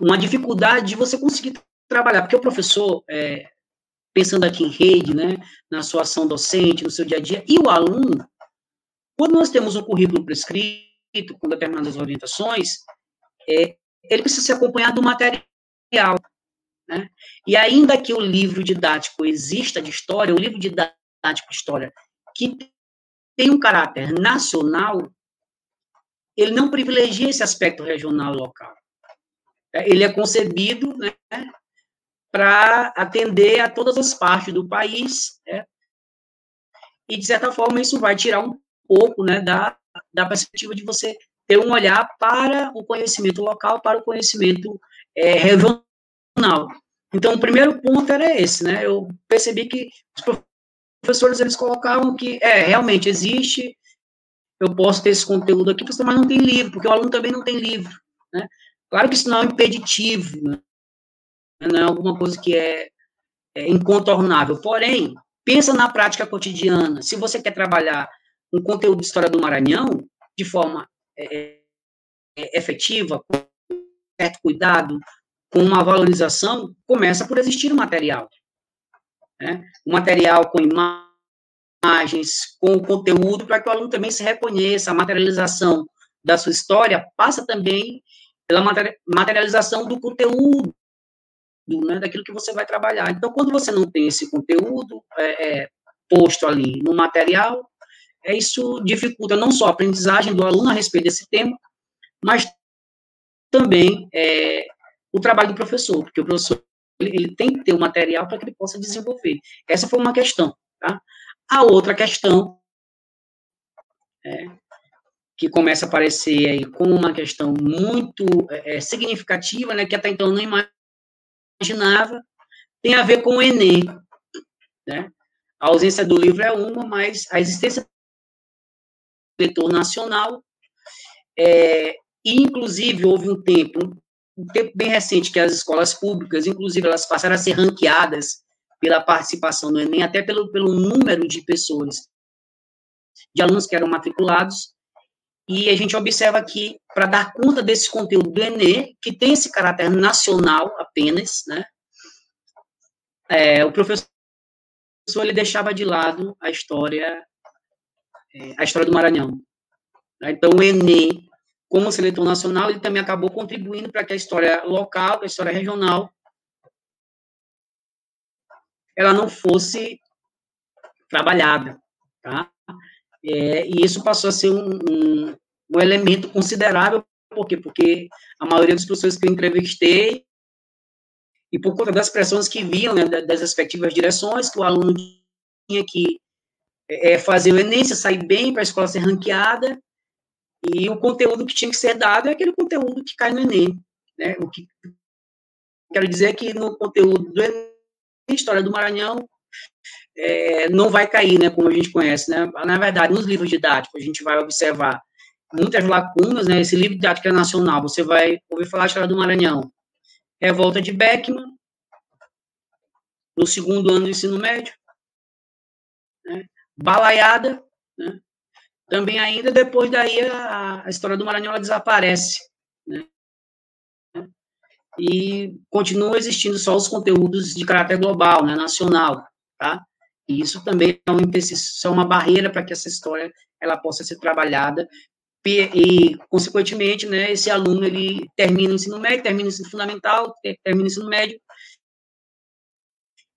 uma dificuldade de você conseguir trabalhar, porque o professor, é, pensando aqui em rede, né, na sua ação docente, no seu dia a dia, e o aluno, quando nós temos um currículo prescrito com determinadas orientações, é, ele precisa ser acompanhado do material. Né? E ainda que o livro didático exista de história, o livro didático de história que tem um caráter nacional, ele não privilegia esse aspecto regional local. É, ele é concebido né, para atender a todas as partes do país, né, e, de certa forma, isso vai tirar um pouco né, da, da perspectiva de você ter um olhar para o conhecimento local, para o conhecimento é, regional. Então, o primeiro ponto era esse, né? Eu percebi que os professores, eles colocavam que, é, realmente existe, eu posso ter esse conteúdo aqui, mas não tem livro, porque o aluno também não tem livro, né? Claro que isso não é impeditivo, né? não é alguma coisa que é, é incontornável. Porém, pensa na prática cotidiana. Se você quer trabalhar um conteúdo de história do Maranhão de forma é, é, efetiva, com certo cuidado, com uma valorização, começa por existir um material. Né? Um material com imagens, com conteúdo, para que o aluno também se reconheça. A materialização da sua história passa também pela materialização do conteúdo, né, daquilo que você vai trabalhar. Então, quando você não tem esse conteúdo é, é, posto ali no material, é, isso dificulta não só a aprendizagem do aluno a respeito desse tema, mas também é, o trabalho do professor, porque o professor ele, ele tem que ter o material para que ele possa desenvolver. Essa foi uma questão. Tá? A outra questão é, que começa a aparecer aí como uma questão muito é, é, significativa, né, que até então não imaginava, tem a ver com o Enem. Né? A ausência do livro é uma, mas a existência seletor nacional, é, e, inclusive, houve um tempo, um tempo bem recente, que as escolas públicas, inclusive, elas passaram a ser ranqueadas pela participação no Enem, até pelo, pelo número de pessoas, de alunos que eram matriculados, e a gente observa que, para dar conta desse conteúdo do Enem, que tem esse caráter nacional apenas, né, é, o professor ele deixava de lado a história, é, a história do Maranhão. Então, o Enem, como seletor nacional, ele também acabou contribuindo para que a história local, a história regional, ela não fosse trabalhada, tá? É, e isso passou a ser um, um, um, elemento considerável, por quê? Porque a maioria dos professores que eu entrevistei, e por conta das pressões que vinham né, das respectivas direções, que o aluno tinha que é, fazer o Enem, sair bem para a escola ser ranqueada, e o conteúdo que tinha que ser dado é aquele conteúdo que cai no Enem. Né? O que quero dizer é que no conteúdo do Enem, História do Maranhão, é, não vai cair, né, como a gente conhece, né? Na verdade, nos livros didáticos, a gente vai observar muitas lacunas, né? Esse livro didático é nacional, você vai ouvir falar a história do Maranhão. Revolta de Beckman, no segundo ano do ensino médio. Né? Balaiada, né? Também ainda depois daí a, a história do Maranhão desaparece, né? E continua existindo só os conteúdos de caráter global, né, nacional, tá? E isso também é um é uma barreira para que essa história ela possa ser trabalhada e, e, consequentemente, né, esse aluno ele termina o ensino médio, termina o ensino fundamental, termina o ensino médio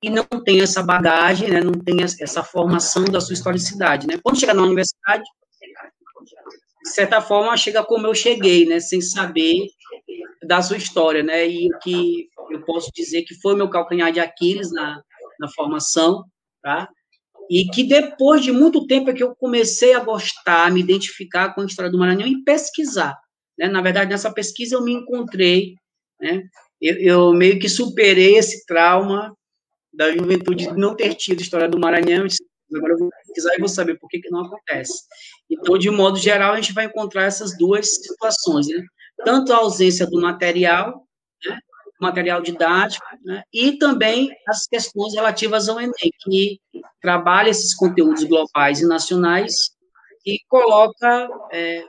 e não tem essa bagagem, né, não tem essa formação da sua historicidade, né? Quando chega na universidade, de certa forma, chega como eu cheguei, né, sem saber da sua história, né, e o que eu posso dizer que foi meu calcanhar de Aquiles na, na formação, tá? E que depois de muito tempo é que eu comecei a gostar, a me identificar com a história do Maranhão e pesquisar, né? Na verdade, nessa pesquisa eu me encontrei, né? Eu, eu meio que superei esse trauma da juventude de não ter tido história do Maranhão, agora eu vou pesquisar e vou saber por que, que não acontece. Então, de modo geral, a gente vai encontrar essas duas situações, né? Tanto a ausência do material, né? material didático, né? e também as questões relativas ao Enem, que trabalha esses conteúdos globais e nacionais e coloca é,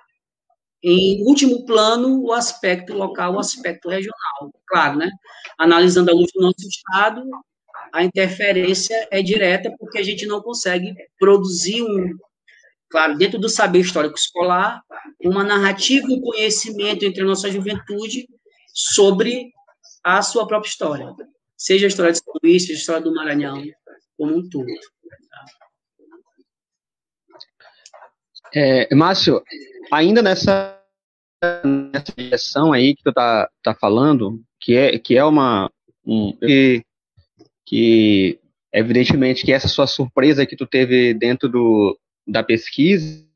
em último plano o aspecto local, o aspecto regional. Claro, né? Analisando a luz do nosso Estado, a interferência é direta porque a gente não consegue produzir um, claro, dentro do saber histórico escolar, uma narrativa, um conhecimento entre a nossa juventude sobre a sua própria história, seja a história de São Luís, seja a história do Maranhão, como um todo. É, Márcio, ainda nessa, nessa direção aí que tu tá, tá falando, que é, que é uma, um, que, que evidentemente que essa sua surpresa que tu teve dentro do, da pesquisa,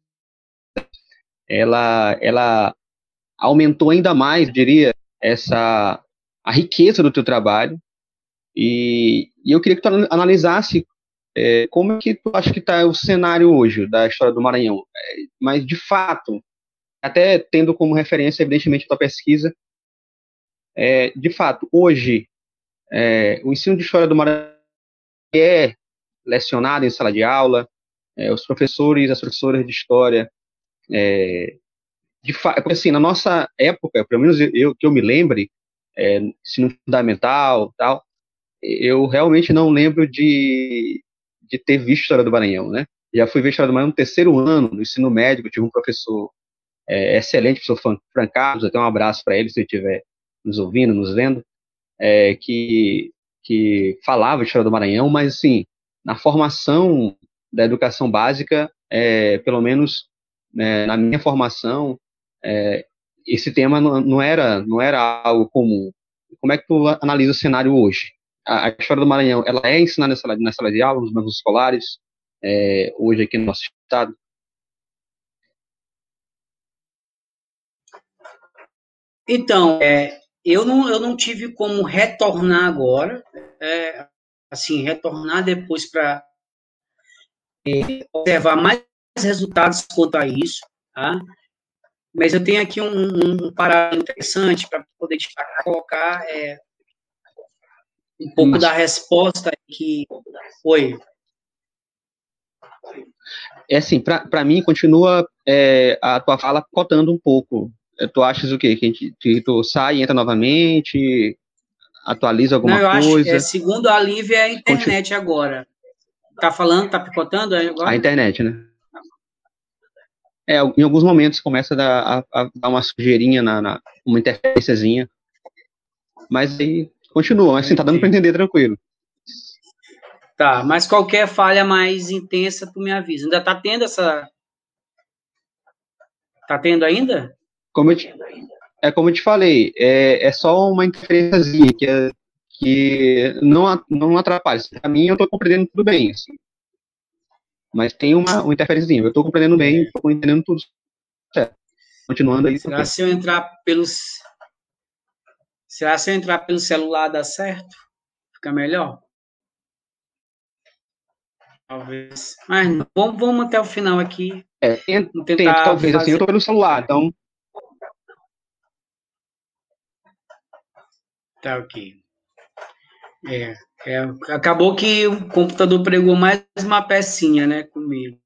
ela, ela aumentou ainda mais, diria, essa a riqueza do teu trabalho. E, e eu queria que tu analisasse é, como é que tu acha que está o cenário hoje da história do Maranhão, é, mas de fato, até tendo como referência evidentemente a tua pesquisa, é, de fato, hoje é, o ensino de história do Maranhão é lecionado em sala de aula, é, os professores, as professoras de história, é, de assim, na nossa época, pelo menos eu que eu me lembre, é, ensino fundamental, tal, eu realmente não lembro de, de ter visto História do Maranhão, né? Já fui ver História do Maranhão no terceiro ano, no ensino médio, tive um professor é, excelente, professor Fran Carlos, até um abraço para ele, se ele estiver nos ouvindo, nos vendo, é, que, que falava História do Maranhão, mas assim, na formação da educação básica, é, pelo menos né, na minha formação, é, esse tema não, não, era não era algo comum. Como é que tu analisa o cenário hoje? A, a história do Maranhão, ela é ensinada na sala, sala de aula, nos bancos escolares, é, hoje aqui no nosso estado? Então, é, eu, não, eu não tive como retornar agora, é, assim, retornar depois para é, observar mais resultados quanto a isso, tá? Mas eu tenho aqui um, um, um parâmetro interessante para poder destacar, colocar é, um pouco Mas... da resposta que foi. É assim, para mim, continua é, a tua fala cotando um pouco. É, tu achas o quê? Que, gente, que tu sai e entra novamente, atualiza alguma Não, eu coisa? Acho, é, segundo a Lívia, é a internet Continu... agora. Tá falando, tá picotando agora? A internet, né? É, em alguns momentos começa a dar, a, a dar uma sujeirinha, na, na, uma interferênciazinha. Mas aí continua, mas assim, tá dando para entender tranquilo. Tá, mas qualquer falha mais intensa, tu me avisa. Ainda tá tendo essa. Tá tendo ainda? Como eu te, é como eu te falei, é, é só uma interferênciazinha que, é, que não, não atrapalha. Para mim, eu tô compreendendo tudo bem. Assim. Mas tem uma, uma interferência. Eu estou compreendendo bem, estou entendendo tudo certo. Continuando aí. Será se eu entrar pelos. Será se eu entrar pelo celular dá certo? Fica melhor? Talvez. Mas. Vamos, vamos até o final aqui. É, talvez fazer... assim, eu estou pelo celular, então. Tá ok. É, é, acabou que o computador pregou mais uma pecinha, né, comigo.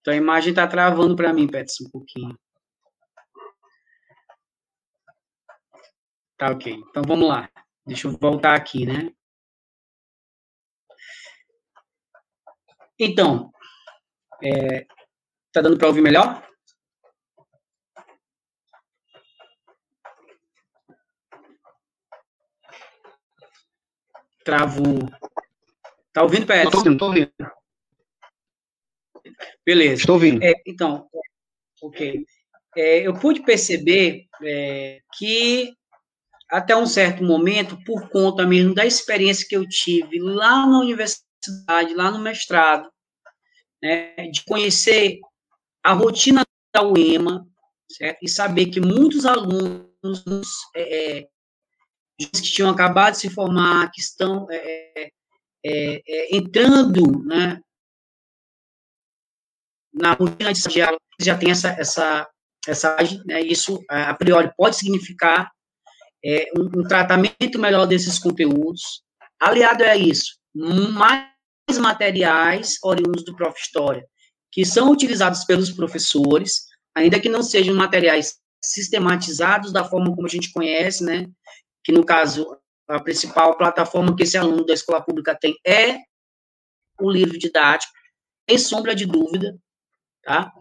Então a imagem está travando para mim, Petson, um pouquinho. Tá ok. Então vamos lá. Deixa eu voltar aqui, né? Então, é, tá dando para ouvir melhor? Travou. Tá ouvindo, Pérez? Estou ouvindo, estou ouvindo. Beleza. Estou ouvindo. É, então, ok. É, eu pude perceber é, que até um certo momento, por conta mesmo da experiência que eu tive lá na universidade, lá no mestrado, né, de conhecer a rotina da UEMA, certo? e saber que muitos alunos é, é que tinham acabado de se formar, que estão é, é, é, é entrando né, na rotina de estagiário, já tem essa, essa, essa né, isso a priori pode significar é, um, um, tratamento melhor desses conteúdos. Aliado a isso, mais materiais oriundos do Prof. História, que são utilizados pelos professores, ainda que não sejam materiais sistematizados da forma como a gente conhece, né, que no caso, a principal plataforma que esse aluno da escola pública tem é o livro didático, sem sombra de dúvida, tá?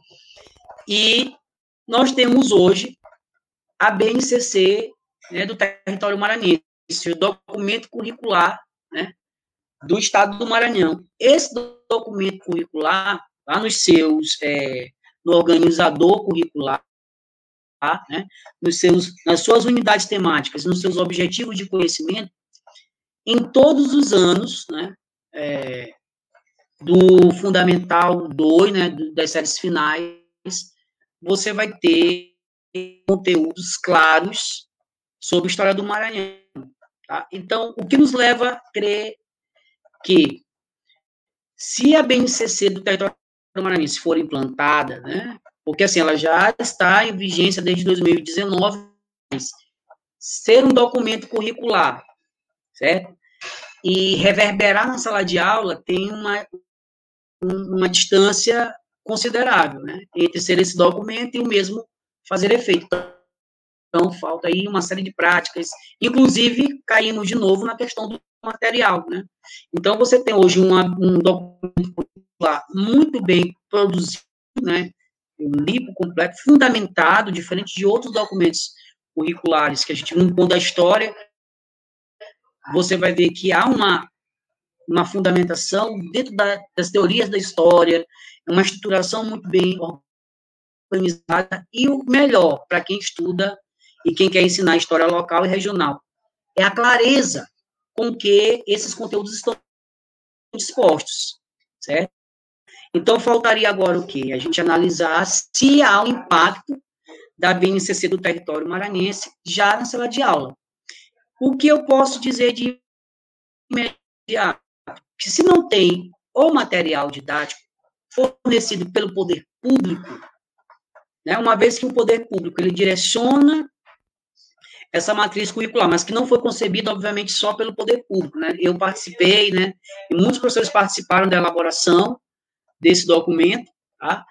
E nós temos hoje a BNCC né, do território maranhense, o documento curricular né, do Estado do Maranhão. Esse documento curricular, lá nos seus, é, no organizador curricular? Né, nos seus, nas suas unidades temáticas, nos seus objetivos de conhecimento, em todos os anos, né, é, do Fundamental 2, né, das séries finais, você vai ter conteúdos claros sobre a história do Maranhão. Tá? Então, o que nos leva a crer que, se a BNCC do território maranhense for implantada, né, porque assim, ela já está em vigência desde 2019, mas ser um documento curricular, certo? E reverberar na sala de aula tem uma, uma distância considerável, né? Entre ser esse documento e o mesmo fazer efeito. Então, falta aí uma série de práticas, inclusive caímos de novo na questão do material, né? Então, você tem hoje uma, um documento curricular muito bem produzido, né? Lipo completo, fundamentado, diferente de outros documentos curriculares que a gente não conta a história, você vai ver que há uma, uma fundamentação dentro da, das teorias da história, uma estruturação muito bem organizada, e o melhor para quem estuda e quem quer ensinar história local e regional é a clareza com que esses conteúdos estão dispostos, certo? Então, faltaria agora o quê? A gente analisar se há um impacto da BNCC do território maranhense já na sala de aula. O que eu posso dizer de imediato? Que se não tem o material didático fornecido pelo poder público, né, uma vez que o poder público ele direciona essa matriz curricular, mas que não foi concebida, obviamente, só pelo poder público. Né? Eu participei, né, e muitos professores participaram da elaboração desse documento, tá?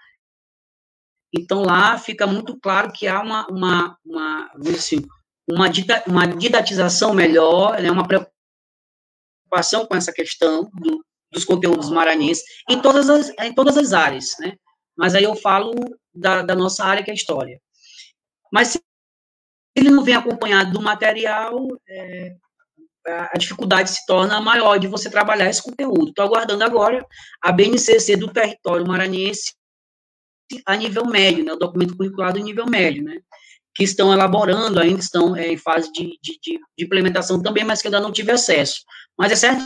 Então, lá fica muito claro que há uma, uma, uma, assim, uma, uma didatização melhor, né, uma preocupação com essa questão do, dos conteúdos maranhenses em todas as, em todas as áreas, né? Mas aí eu falo da, da nossa área, que é história. Mas se ele não vem acompanhado do material, é, a dificuldade se torna maior de você trabalhar esse conteúdo. Estou aguardando agora a BNCC do território maranhense a nível médio, né, o documento curricular do nível médio, né, que estão elaborando, ainda estão é, em fase de, de, de, implementação também, mas que ainda não tive acesso. Mas é certo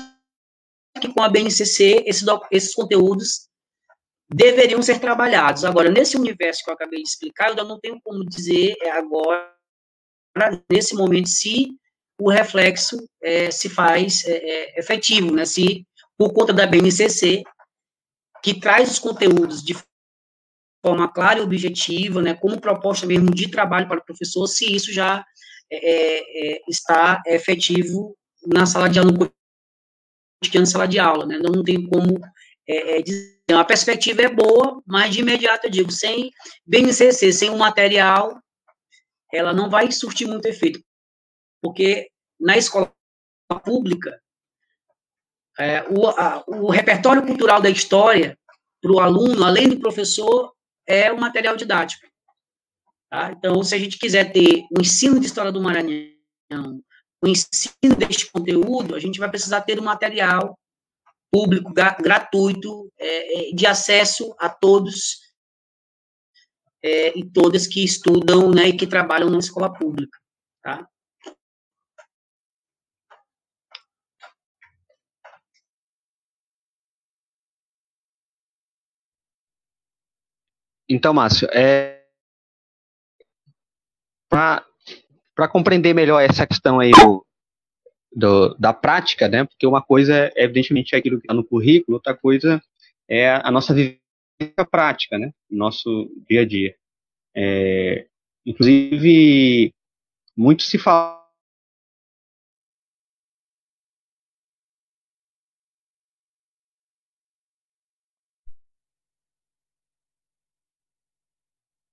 que com a BNCC, esse, esses conteúdos deveriam ser trabalhados. Agora, nesse universo que eu acabei de explicar, eu ainda não tenho como dizer é, agora, nesse momento, se o reflexo é, se faz é, é efetivo, né, se por conta da BNCC, que traz os conteúdos de forma clara e objetiva, né, como proposta mesmo de trabalho para o professor, se isso já é, é, é está efetivo na sala de aula, cotidiano sala de aula, né, não tem como dizer, a perspectiva é boa, mas de imediato eu digo, sem BNCC, sem o material, ela não vai surtir muito efeito, porque na escola pública, é, o, a, o repertório cultural da história para o aluno, além do professor, é o material didático. Tá? Então, se a gente quiser ter o ensino de história do Maranhão, o ensino deste conteúdo, a gente vai precisar ter um material público, gratuito, é, é, de acesso a todos é, e todas que estudam né, e que trabalham na escola pública. Tá? Então, Márcio, é, para compreender melhor essa questão aí do, do, da prática, né? Porque uma coisa é evidentemente é aquilo que está no currículo, outra coisa é a nossa vivência prática, né? Nosso dia a dia. É, inclusive, muito se fala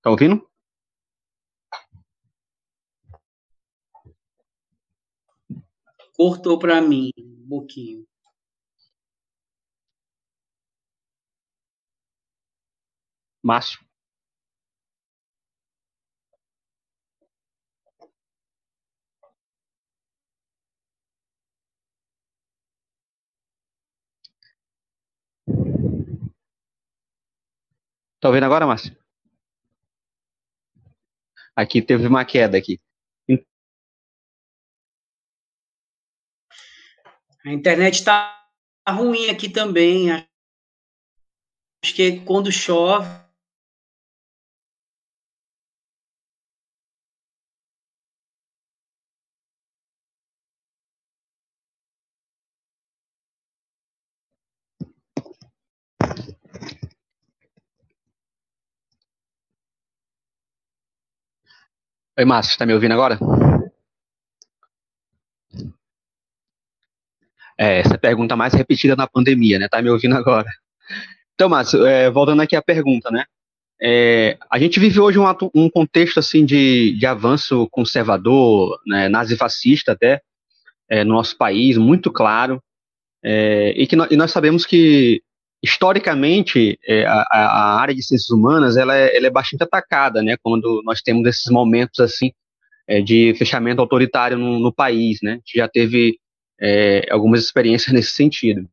Tá ouvindo? Cortou para mim um pouquinho. Márcio. Tá ouvindo agora, Márcio? Aqui teve uma queda aqui. A internet está ruim aqui também. Acho que quando chove. Oi, Márcio, está me ouvindo agora? É, essa pergunta mais repetida na pandemia, né? Tá me ouvindo agora. Então, Márcio, é, voltando aqui à pergunta, né? É, a gente vive hoje um, um contexto assim de, de avanço conservador, né, nazifascista até, é, no nosso país, muito claro, é, e que no, e nós sabemos que historicamente é, a, a, área de ciências humanas ela é, ela é, bastante atacada, né, quando nós temos esses momentos assim é, de fechamento autoritário no, no país, né, já teve é, algumas experiências nesse sentido.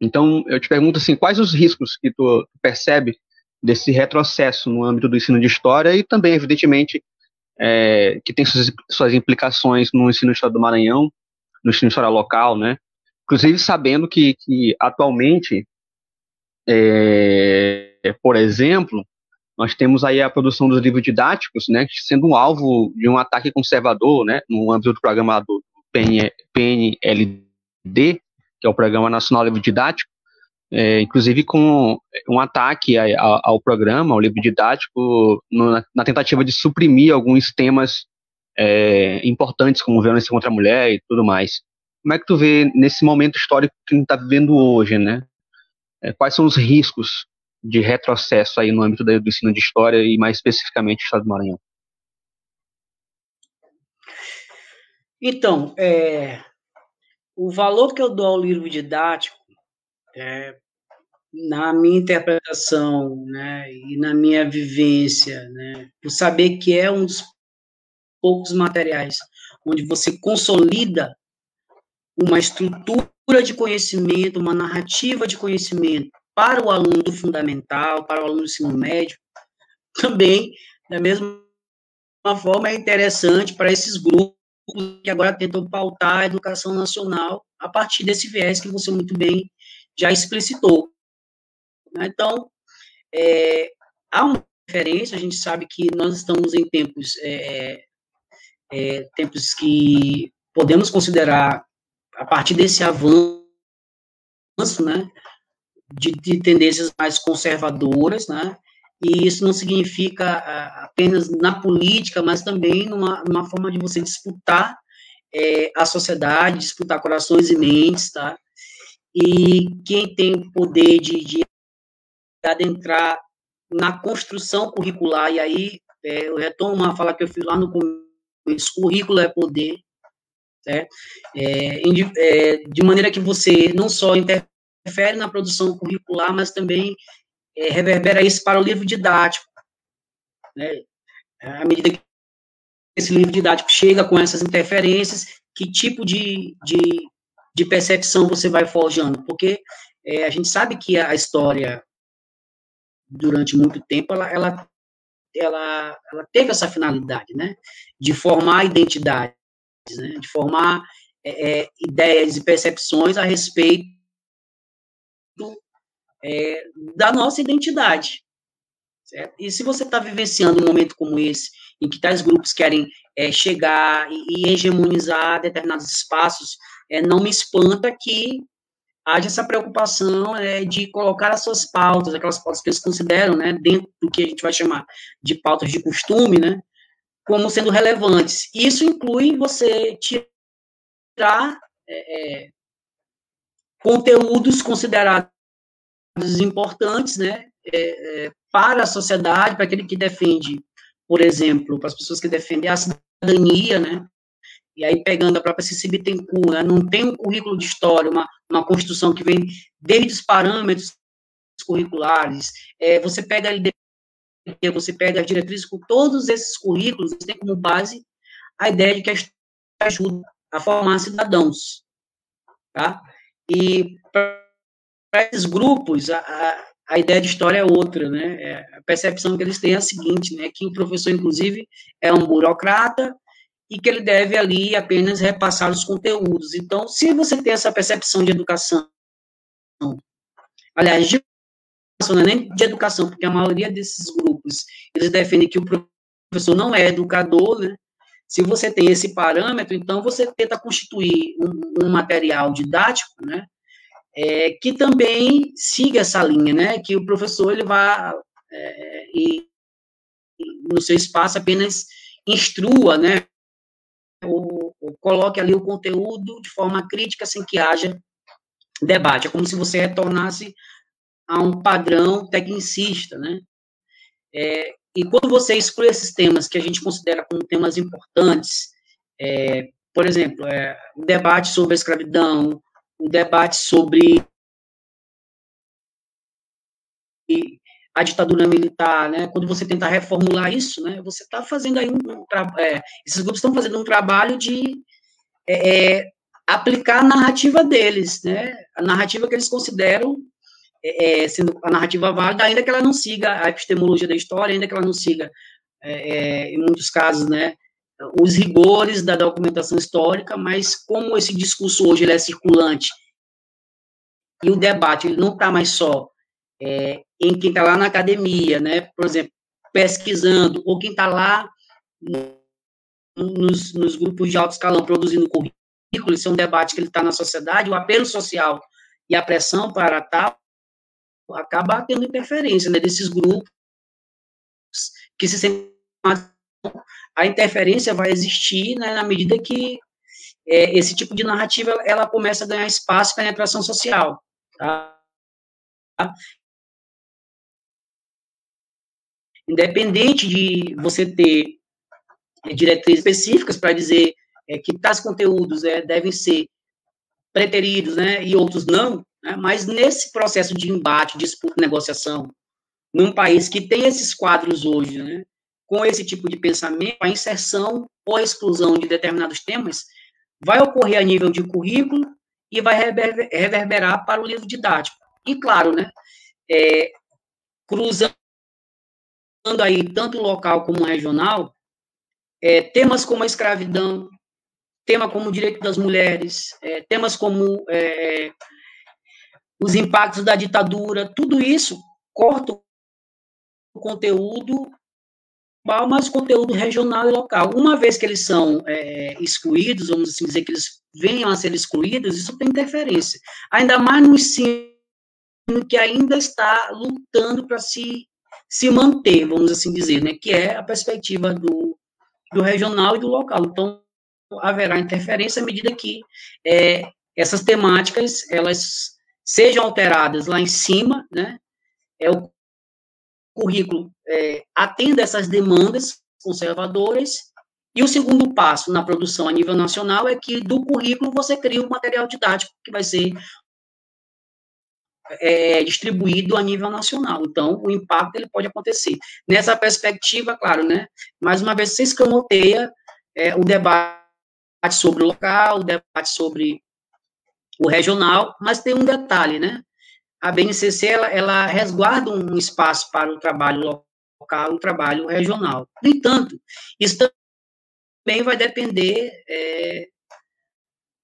Então, eu te pergunto assim, quais os riscos que tu percebe desse retrocesso no âmbito do ensino de história e também, evidentemente, é, que tem suas, suas, implicações no ensino de história do Maranhão, no ensino de história local, né? Inclusive sabendo que, que atualmente, é, por exemplo, nós temos aí a produção dos livros didáticos, né, sendo um alvo de um ataque conservador, né, no âmbito do programa do PNLD, que é o Programa Nacional Livro Didático, é, inclusive com um ataque ao, ao programa, ao livro didático, no, na tentativa de suprimir alguns temas é, importantes, como violência contra a mulher e tudo mais. Como é que tu vê nesse momento histórico que a gente está vivendo hoje, né? É, quais são os riscos de retrocesso aí no âmbito do ensino de história e mais especificamente do Estado do Maranhão? Então, é, o valor que eu dou ao livro didático, é, na minha interpretação, né, e na minha vivência, né, por saber que é um dos poucos materiais onde você consolida uma estrutura de conhecimento, uma narrativa de conhecimento para o aluno do fundamental, para o aluno do ensino médio, também, da mesma forma, é interessante para esses grupos que agora tentam pautar a educação nacional a partir desse viés que você muito bem já explicitou. Né? Então, é, há uma diferença, a gente sabe que nós estamos em tempos, é, é, tempos que podemos considerar, a partir desse avanço, né, de, de tendências mais conservadoras, né, e isso não significa apenas na política, mas também numa, numa forma de você disputar é, a sociedade, disputar corações e mentes, tá? E quem tem poder de, de adentrar na construção curricular, e aí é, eu retomo uma fala que eu fiz lá no começo, currículo é poder, certo? É, é, de maneira que você não só interfere na produção curricular, mas também é, reverbera isso para o livro didático. Né? À medida que esse livro didático chega com essas interferências, que tipo de, de, de percepção você vai forjando? Porque é, a gente sabe que a história, durante muito tempo, ela, ela, ela, ela teve essa finalidade, né? De formar identidades, né? de formar é, é ideias e percepções a respeito é, da nossa identidade. Certo? E se você está vivenciando um momento como esse, em que tais grupos querem é, chegar e, e, hegemonizar determinados espaços, é, não me espanta que haja essa preocupação é, de colocar as suas pautas, aquelas pautas que eles consideram, né, dentro do que a gente vai chamar de pautas de costume, né, como sendo relevantes. Isso inclui você tirar é, é, conteúdos considerados importantes, né, é, é, para a sociedade, para aquele que defende, por exemplo, para as pessoas que defendem a cidadania, né, e aí pegando a própria Cici Bittencourt, né, não tem um currículo de história, uma, uma construção que vem desde os parâmetros curriculares, é, você pega ali, você pega as diretrizes com todos esses currículos, você tem como base a ideia de que a história ajuda a formar cidadãos, tá? E para esses grupos, a, a, a, ideia de história é outra, né? É, a percepção que eles têm é a seguinte, né? Que o professor, inclusive, é um burocrata e que ele deve ali apenas repassar os conteúdos. Então, se você tem essa percepção de educação, aliás, de não é nem de educação, porque a maioria desses grupos, eles defendem que o professor não é educador, né? Se você tem esse parâmetro, então você tenta constituir um, um material didático, né? é, que também siga essa linha, né? Que o professor ele vá é, e, no seu espaço apenas instrua, né? Ou, ou, coloque ali o conteúdo de forma crítica sem que haja debate. É como se você retornasse a um padrão tecnicista, né? É, e quando você exclui esses temas que a gente considera como temas importantes, é, por exemplo, é, debate sobre a escravidão, o debate sobre a ditadura militar, né? Quando você tentar reformular isso, né? Você está fazendo aí um, um é, esses grupos estão fazendo um trabalho de é, é, aplicar a narrativa deles, né? A narrativa que eles consideram é, é, sendo a narrativa válida, ainda que ela não siga a epistemologia da história, ainda que ela não siga, é, em muitos casos, né? os rigores da documentação histórica, mas como esse discurso hoje ele é circulante e o debate ele não está mais só é, em quem está lá na academia, né? Por exemplo, pesquisando, ou quem está lá nos, nos, grupos de alto escalão produzindo currículo, isso é um debate que ele está na sociedade, o apelo social e a pressão para tal, acaba tendo interferência né, desses grupos que se sentem a interferência vai existir né, na medida que é, esse tipo de narrativa ela começa a ganhar espaço e penetração social. Tá? Independente de você ter é, diretrizes específicas para dizer é, que tais conteúdos é, devem ser preteridos, né, e outros não, né, mas nesse processo de embate, disputa, negociação, num país que tem esses quadros hoje, né, com esse tipo de pensamento, a inserção ou a exclusão de determinados temas vai ocorrer a nível de currículo e vai reverberar para o livro didático. E, claro, né, é, cruzando aí tanto local como regional, é, temas como a escravidão, tema como o direito das mulheres, é, temas como é, os impactos da ditadura, tudo isso corta o conteúdo mas o conteúdo regional e local. Uma vez que eles são é, excluídos, vamos assim dizer que eles venham a ser excluídos, isso tem interferência. Ainda mais no ensino que ainda está lutando para se, se manter, vamos assim dizer, né, que é a perspectiva do, do regional e do local. Então, haverá interferência à medida que é, essas temáticas, elas sejam alteradas lá em cima, né, é o currículo é, atenda essas demandas conservadoras, e o segundo passo na produção a nível nacional é que do currículo você cria um material didático que vai ser é, distribuído a nível nacional. Então, o impacto ele pode acontecer. Nessa perspectiva, claro, né? Mais uma vez, você escamoteia é, o debate sobre o local, o debate sobre o regional, mas tem um detalhe, né? a BNCC ela, ela resguarda um espaço para o trabalho local, o trabalho regional. No entanto, isso também vai depender é,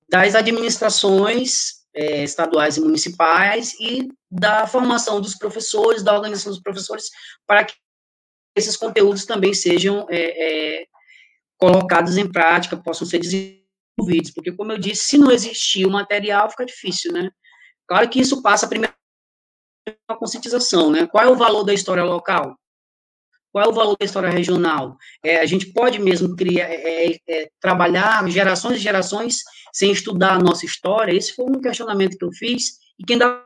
das administrações é, estaduais e municipais e da formação dos professores, da organização dos professores, para que esses conteúdos também sejam é, é colocados em prática, possam ser desenvolvidos, porque, como eu disse, se não existir o material, fica difícil, né? Claro que isso passa primeiro uma conscientização, né? Qual é o valor da história local? Qual é o valor da história regional? É, a gente pode mesmo criar, é, é, é, trabalhar gerações e gerações sem estudar a nossa história? Esse foi um questionamento que eu fiz e que ainda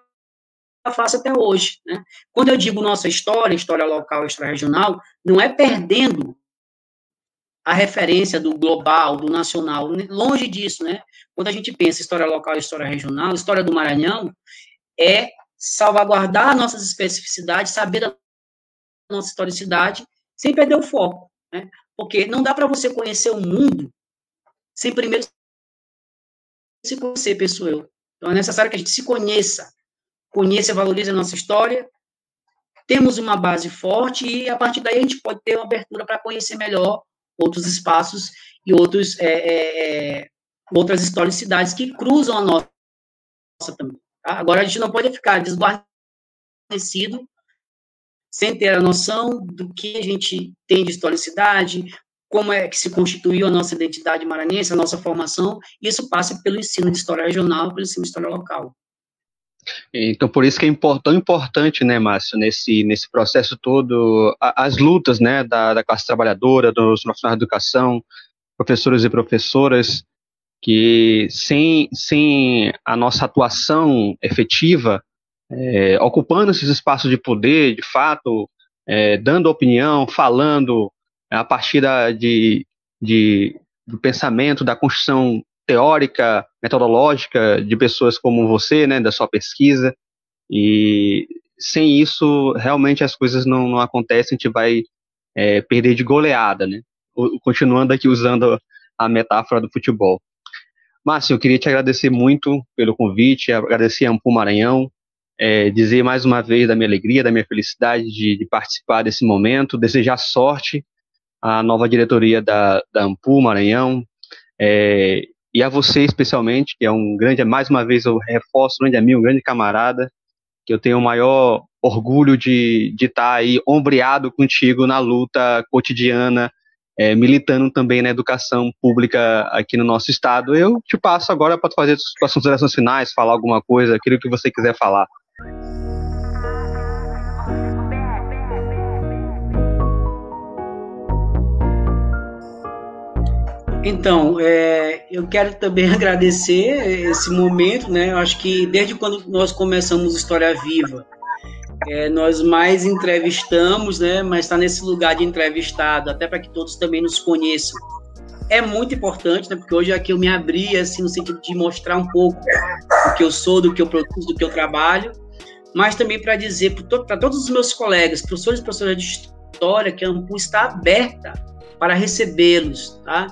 faço até hoje. Né? Quando eu digo nossa história, história local, história regional, não é perdendo a referência do global, do nacional, longe disso, né? Quando a gente pensa história local, história regional, história do Maranhão, é salvaguardar nossas especificidades, saber da nossa historicidade, sem perder o foco, né? Porque não dá para você conhecer o mundo sem primeiro se conhecer, pessoal. eu. Então é necessário que a gente se conheça, conheça valorize a nossa história, temos uma base forte e a partir daí a gente pode ter uma abertura para conhecer melhor outros espaços e outros, é, é, é outras historicidades que cruzam a nossa também. Tá? Agora, a gente não pode ficar desguarnecido sem ter a noção do que a gente tem de historicidade, como é que se constituiu a nossa identidade maranhense, a nossa formação, isso passa pelo ensino de história regional, pelo ensino de história local. Então, por isso que é tão importante, né, Márcio, nesse, nesse processo todo, as lutas, né, da, da classe trabalhadora, dos profissionais de educação, professores e professoras, que sem, sem a nossa atuação efetiva, é, ocupando esses espaços de poder, de fato, é, dando opinião, falando a partir da, de, de, do pensamento, da construção teórica, metodológica de pessoas como você, né, da sua pesquisa, e sem isso, realmente as coisas não, não acontecem, a gente vai é, perder de goleada, né, continuando aqui usando a metáfora do futebol. Márcio, eu queria te agradecer muito pelo convite, agradecer a Ampu Maranhão, é, dizer mais uma vez da minha alegria, da minha felicidade de, de, participar desse momento, desejar sorte à nova diretoria da, da Ampu Maranhão, é, e a você especialmente, que é um grande, mais uma vez eu reforço, um grande amigo, um grande camarada, que eu tenho o maior orgulho de estar tá aí ombreado contigo na luta cotidiana é, militando também na educação pública aqui no nosso estado. Eu te passo agora para fazer suas considerações finais, falar alguma coisa, aquilo que você quiser falar. Então, é, eu quero também agradecer esse momento, né? Eu acho que desde quando nós começamos História Viva, é, nós mais entrevistamos, né? Mas está nesse lugar de entrevistado, até para que todos também nos conheçam. É muito importante, né? Porque hoje aqui eu me abri, assim, no sentido de mostrar um pouco do que eu sou, do que eu produzo, do que eu trabalho, mas também para dizer para todos os meus colegas, professores e professoras de história, que a AMPU está aberta para recebê-los, tá?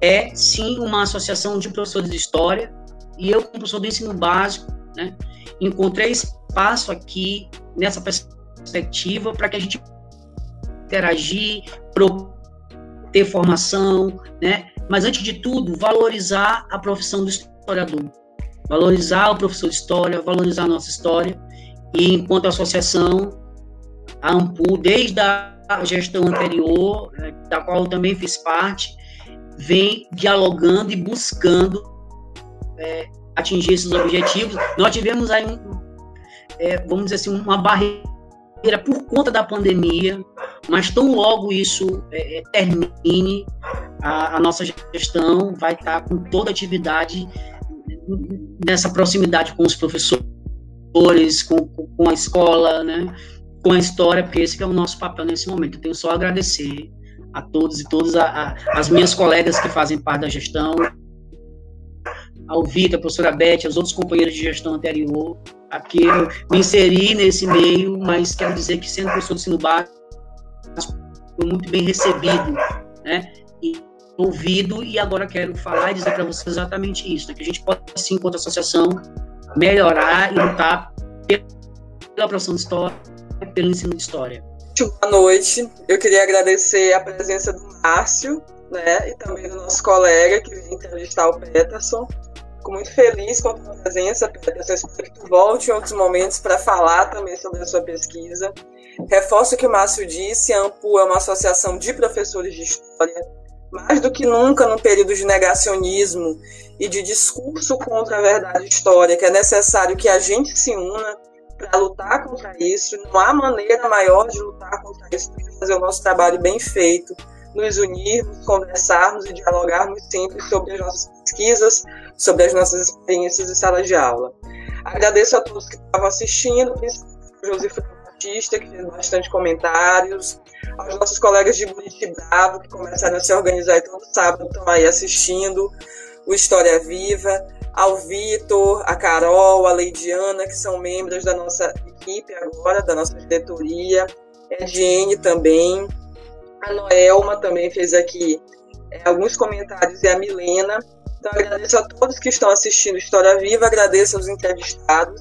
É, sim, uma associação de professores de história, e eu, como professor do ensino básico, né, encontrei espaço aqui, nessa perspectiva, para que a gente interagir, ter formação, né? Mas antes de tudo, valorizar a profissão do historiador, valorizar o professor de história, valorizar a nossa história. E enquanto associação, a AMPU, desde a gestão anterior, né, da qual eu também fiz parte, vem dialogando e buscando é, atingir esses objetivos. Nós tivemos aí, um, é, vamos dizer assim, uma barreira por conta da pandemia, mas tão logo isso é, é, termine, a, a, nossa gestão vai estar com toda a atividade nessa proximidade com os professores, com, com a escola, né, com a história, porque esse é o nosso papel nesse momento. Eu tenho só a agradecer a todos e todas a, a, as minhas colegas que fazem parte da gestão, ao Vitor, a professora Beth, aos outros companheiros de gestão anterior, aqui eu me inseri nesse meio, mas quero dizer que sendo professor de ensino básico, foi muito bem recebido, né? E ouvido, e agora quero falar e dizer para vocês exatamente isso, né? que a gente pode, sim, enquanto associação, melhorar e lutar pela profissão de história, pelo ensino de história. Boa noite. Eu queria agradecer a presença do Márcio, né, e também do nosso colega que veio entrevistar o Peterson. Fico muito feliz com a tua presença, Peterson. Espero que tu volte em outros momentos para falar também sobre a sua pesquisa. Reforço o que o Márcio disse, a AMPU é uma associação de professores de história, mais do que nunca num período de negacionismo e de discurso contra a verdade histórica, é necessário que a gente se una para lutar contra isso. Não há maneira maior de lutar contra isso do que fazer o nosso trabalho bem feito, nos unirmos, conversarmos e dialogarmos sempre sobre as nossas pesquisas, sobre as nossas experiências em sala de aula. Agradeço a todos que estavam assistindo, principalmente ao José Batista, que fez bastante comentários, aos nossos colegas de Buriti Bravo, que começaram a se organizar e todo sábado estão aí assistindo o História Viva, ao Vitor, a Carol, a Leidiana, que são membros da nossa equipe agora, da nossa diretoria, a Ediene também, a Noelma também fez aqui é, alguns comentários e a Milena. Então, agradeço a todos que estão assistindo História Viva, agradeço aos entrevistados,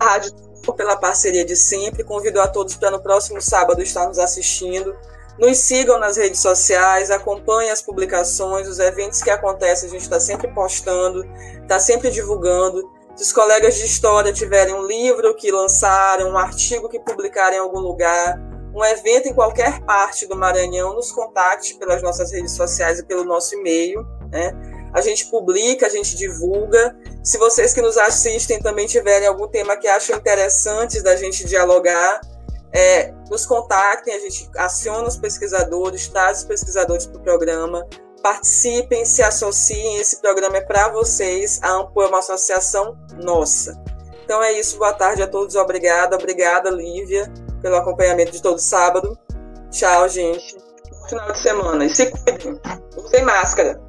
a Rádio pela parceria de sempre. Convido a todos para no próximo sábado estar nos assistindo. Nos sigam nas redes sociais, acompanhem as publicações, os eventos que acontecem, a gente está sempre postando, está sempre divulgando. Se os colegas de história tiverem um livro que lançaram, um artigo que publicaram em algum lugar, um evento em qualquer parte do Maranhão, nos contacte pelas nossas redes sociais e pelo nosso e-mail. Né? A gente publica, a gente divulga. Se vocês que nos assistem também tiverem algum tema que acham interessante da gente dialogar, é, nos contactem, a gente aciona os pesquisadores, traz os pesquisadores para o programa, participem, se associem, esse programa é para vocês, a AMPO é uma associação nossa. Então é isso, boa tarde a todos, obrigada, obrigada Lívia, pelo acompanhamento de todo sábado. Tchau, gente. Bom final de semana. E se cuidem, usem máscara.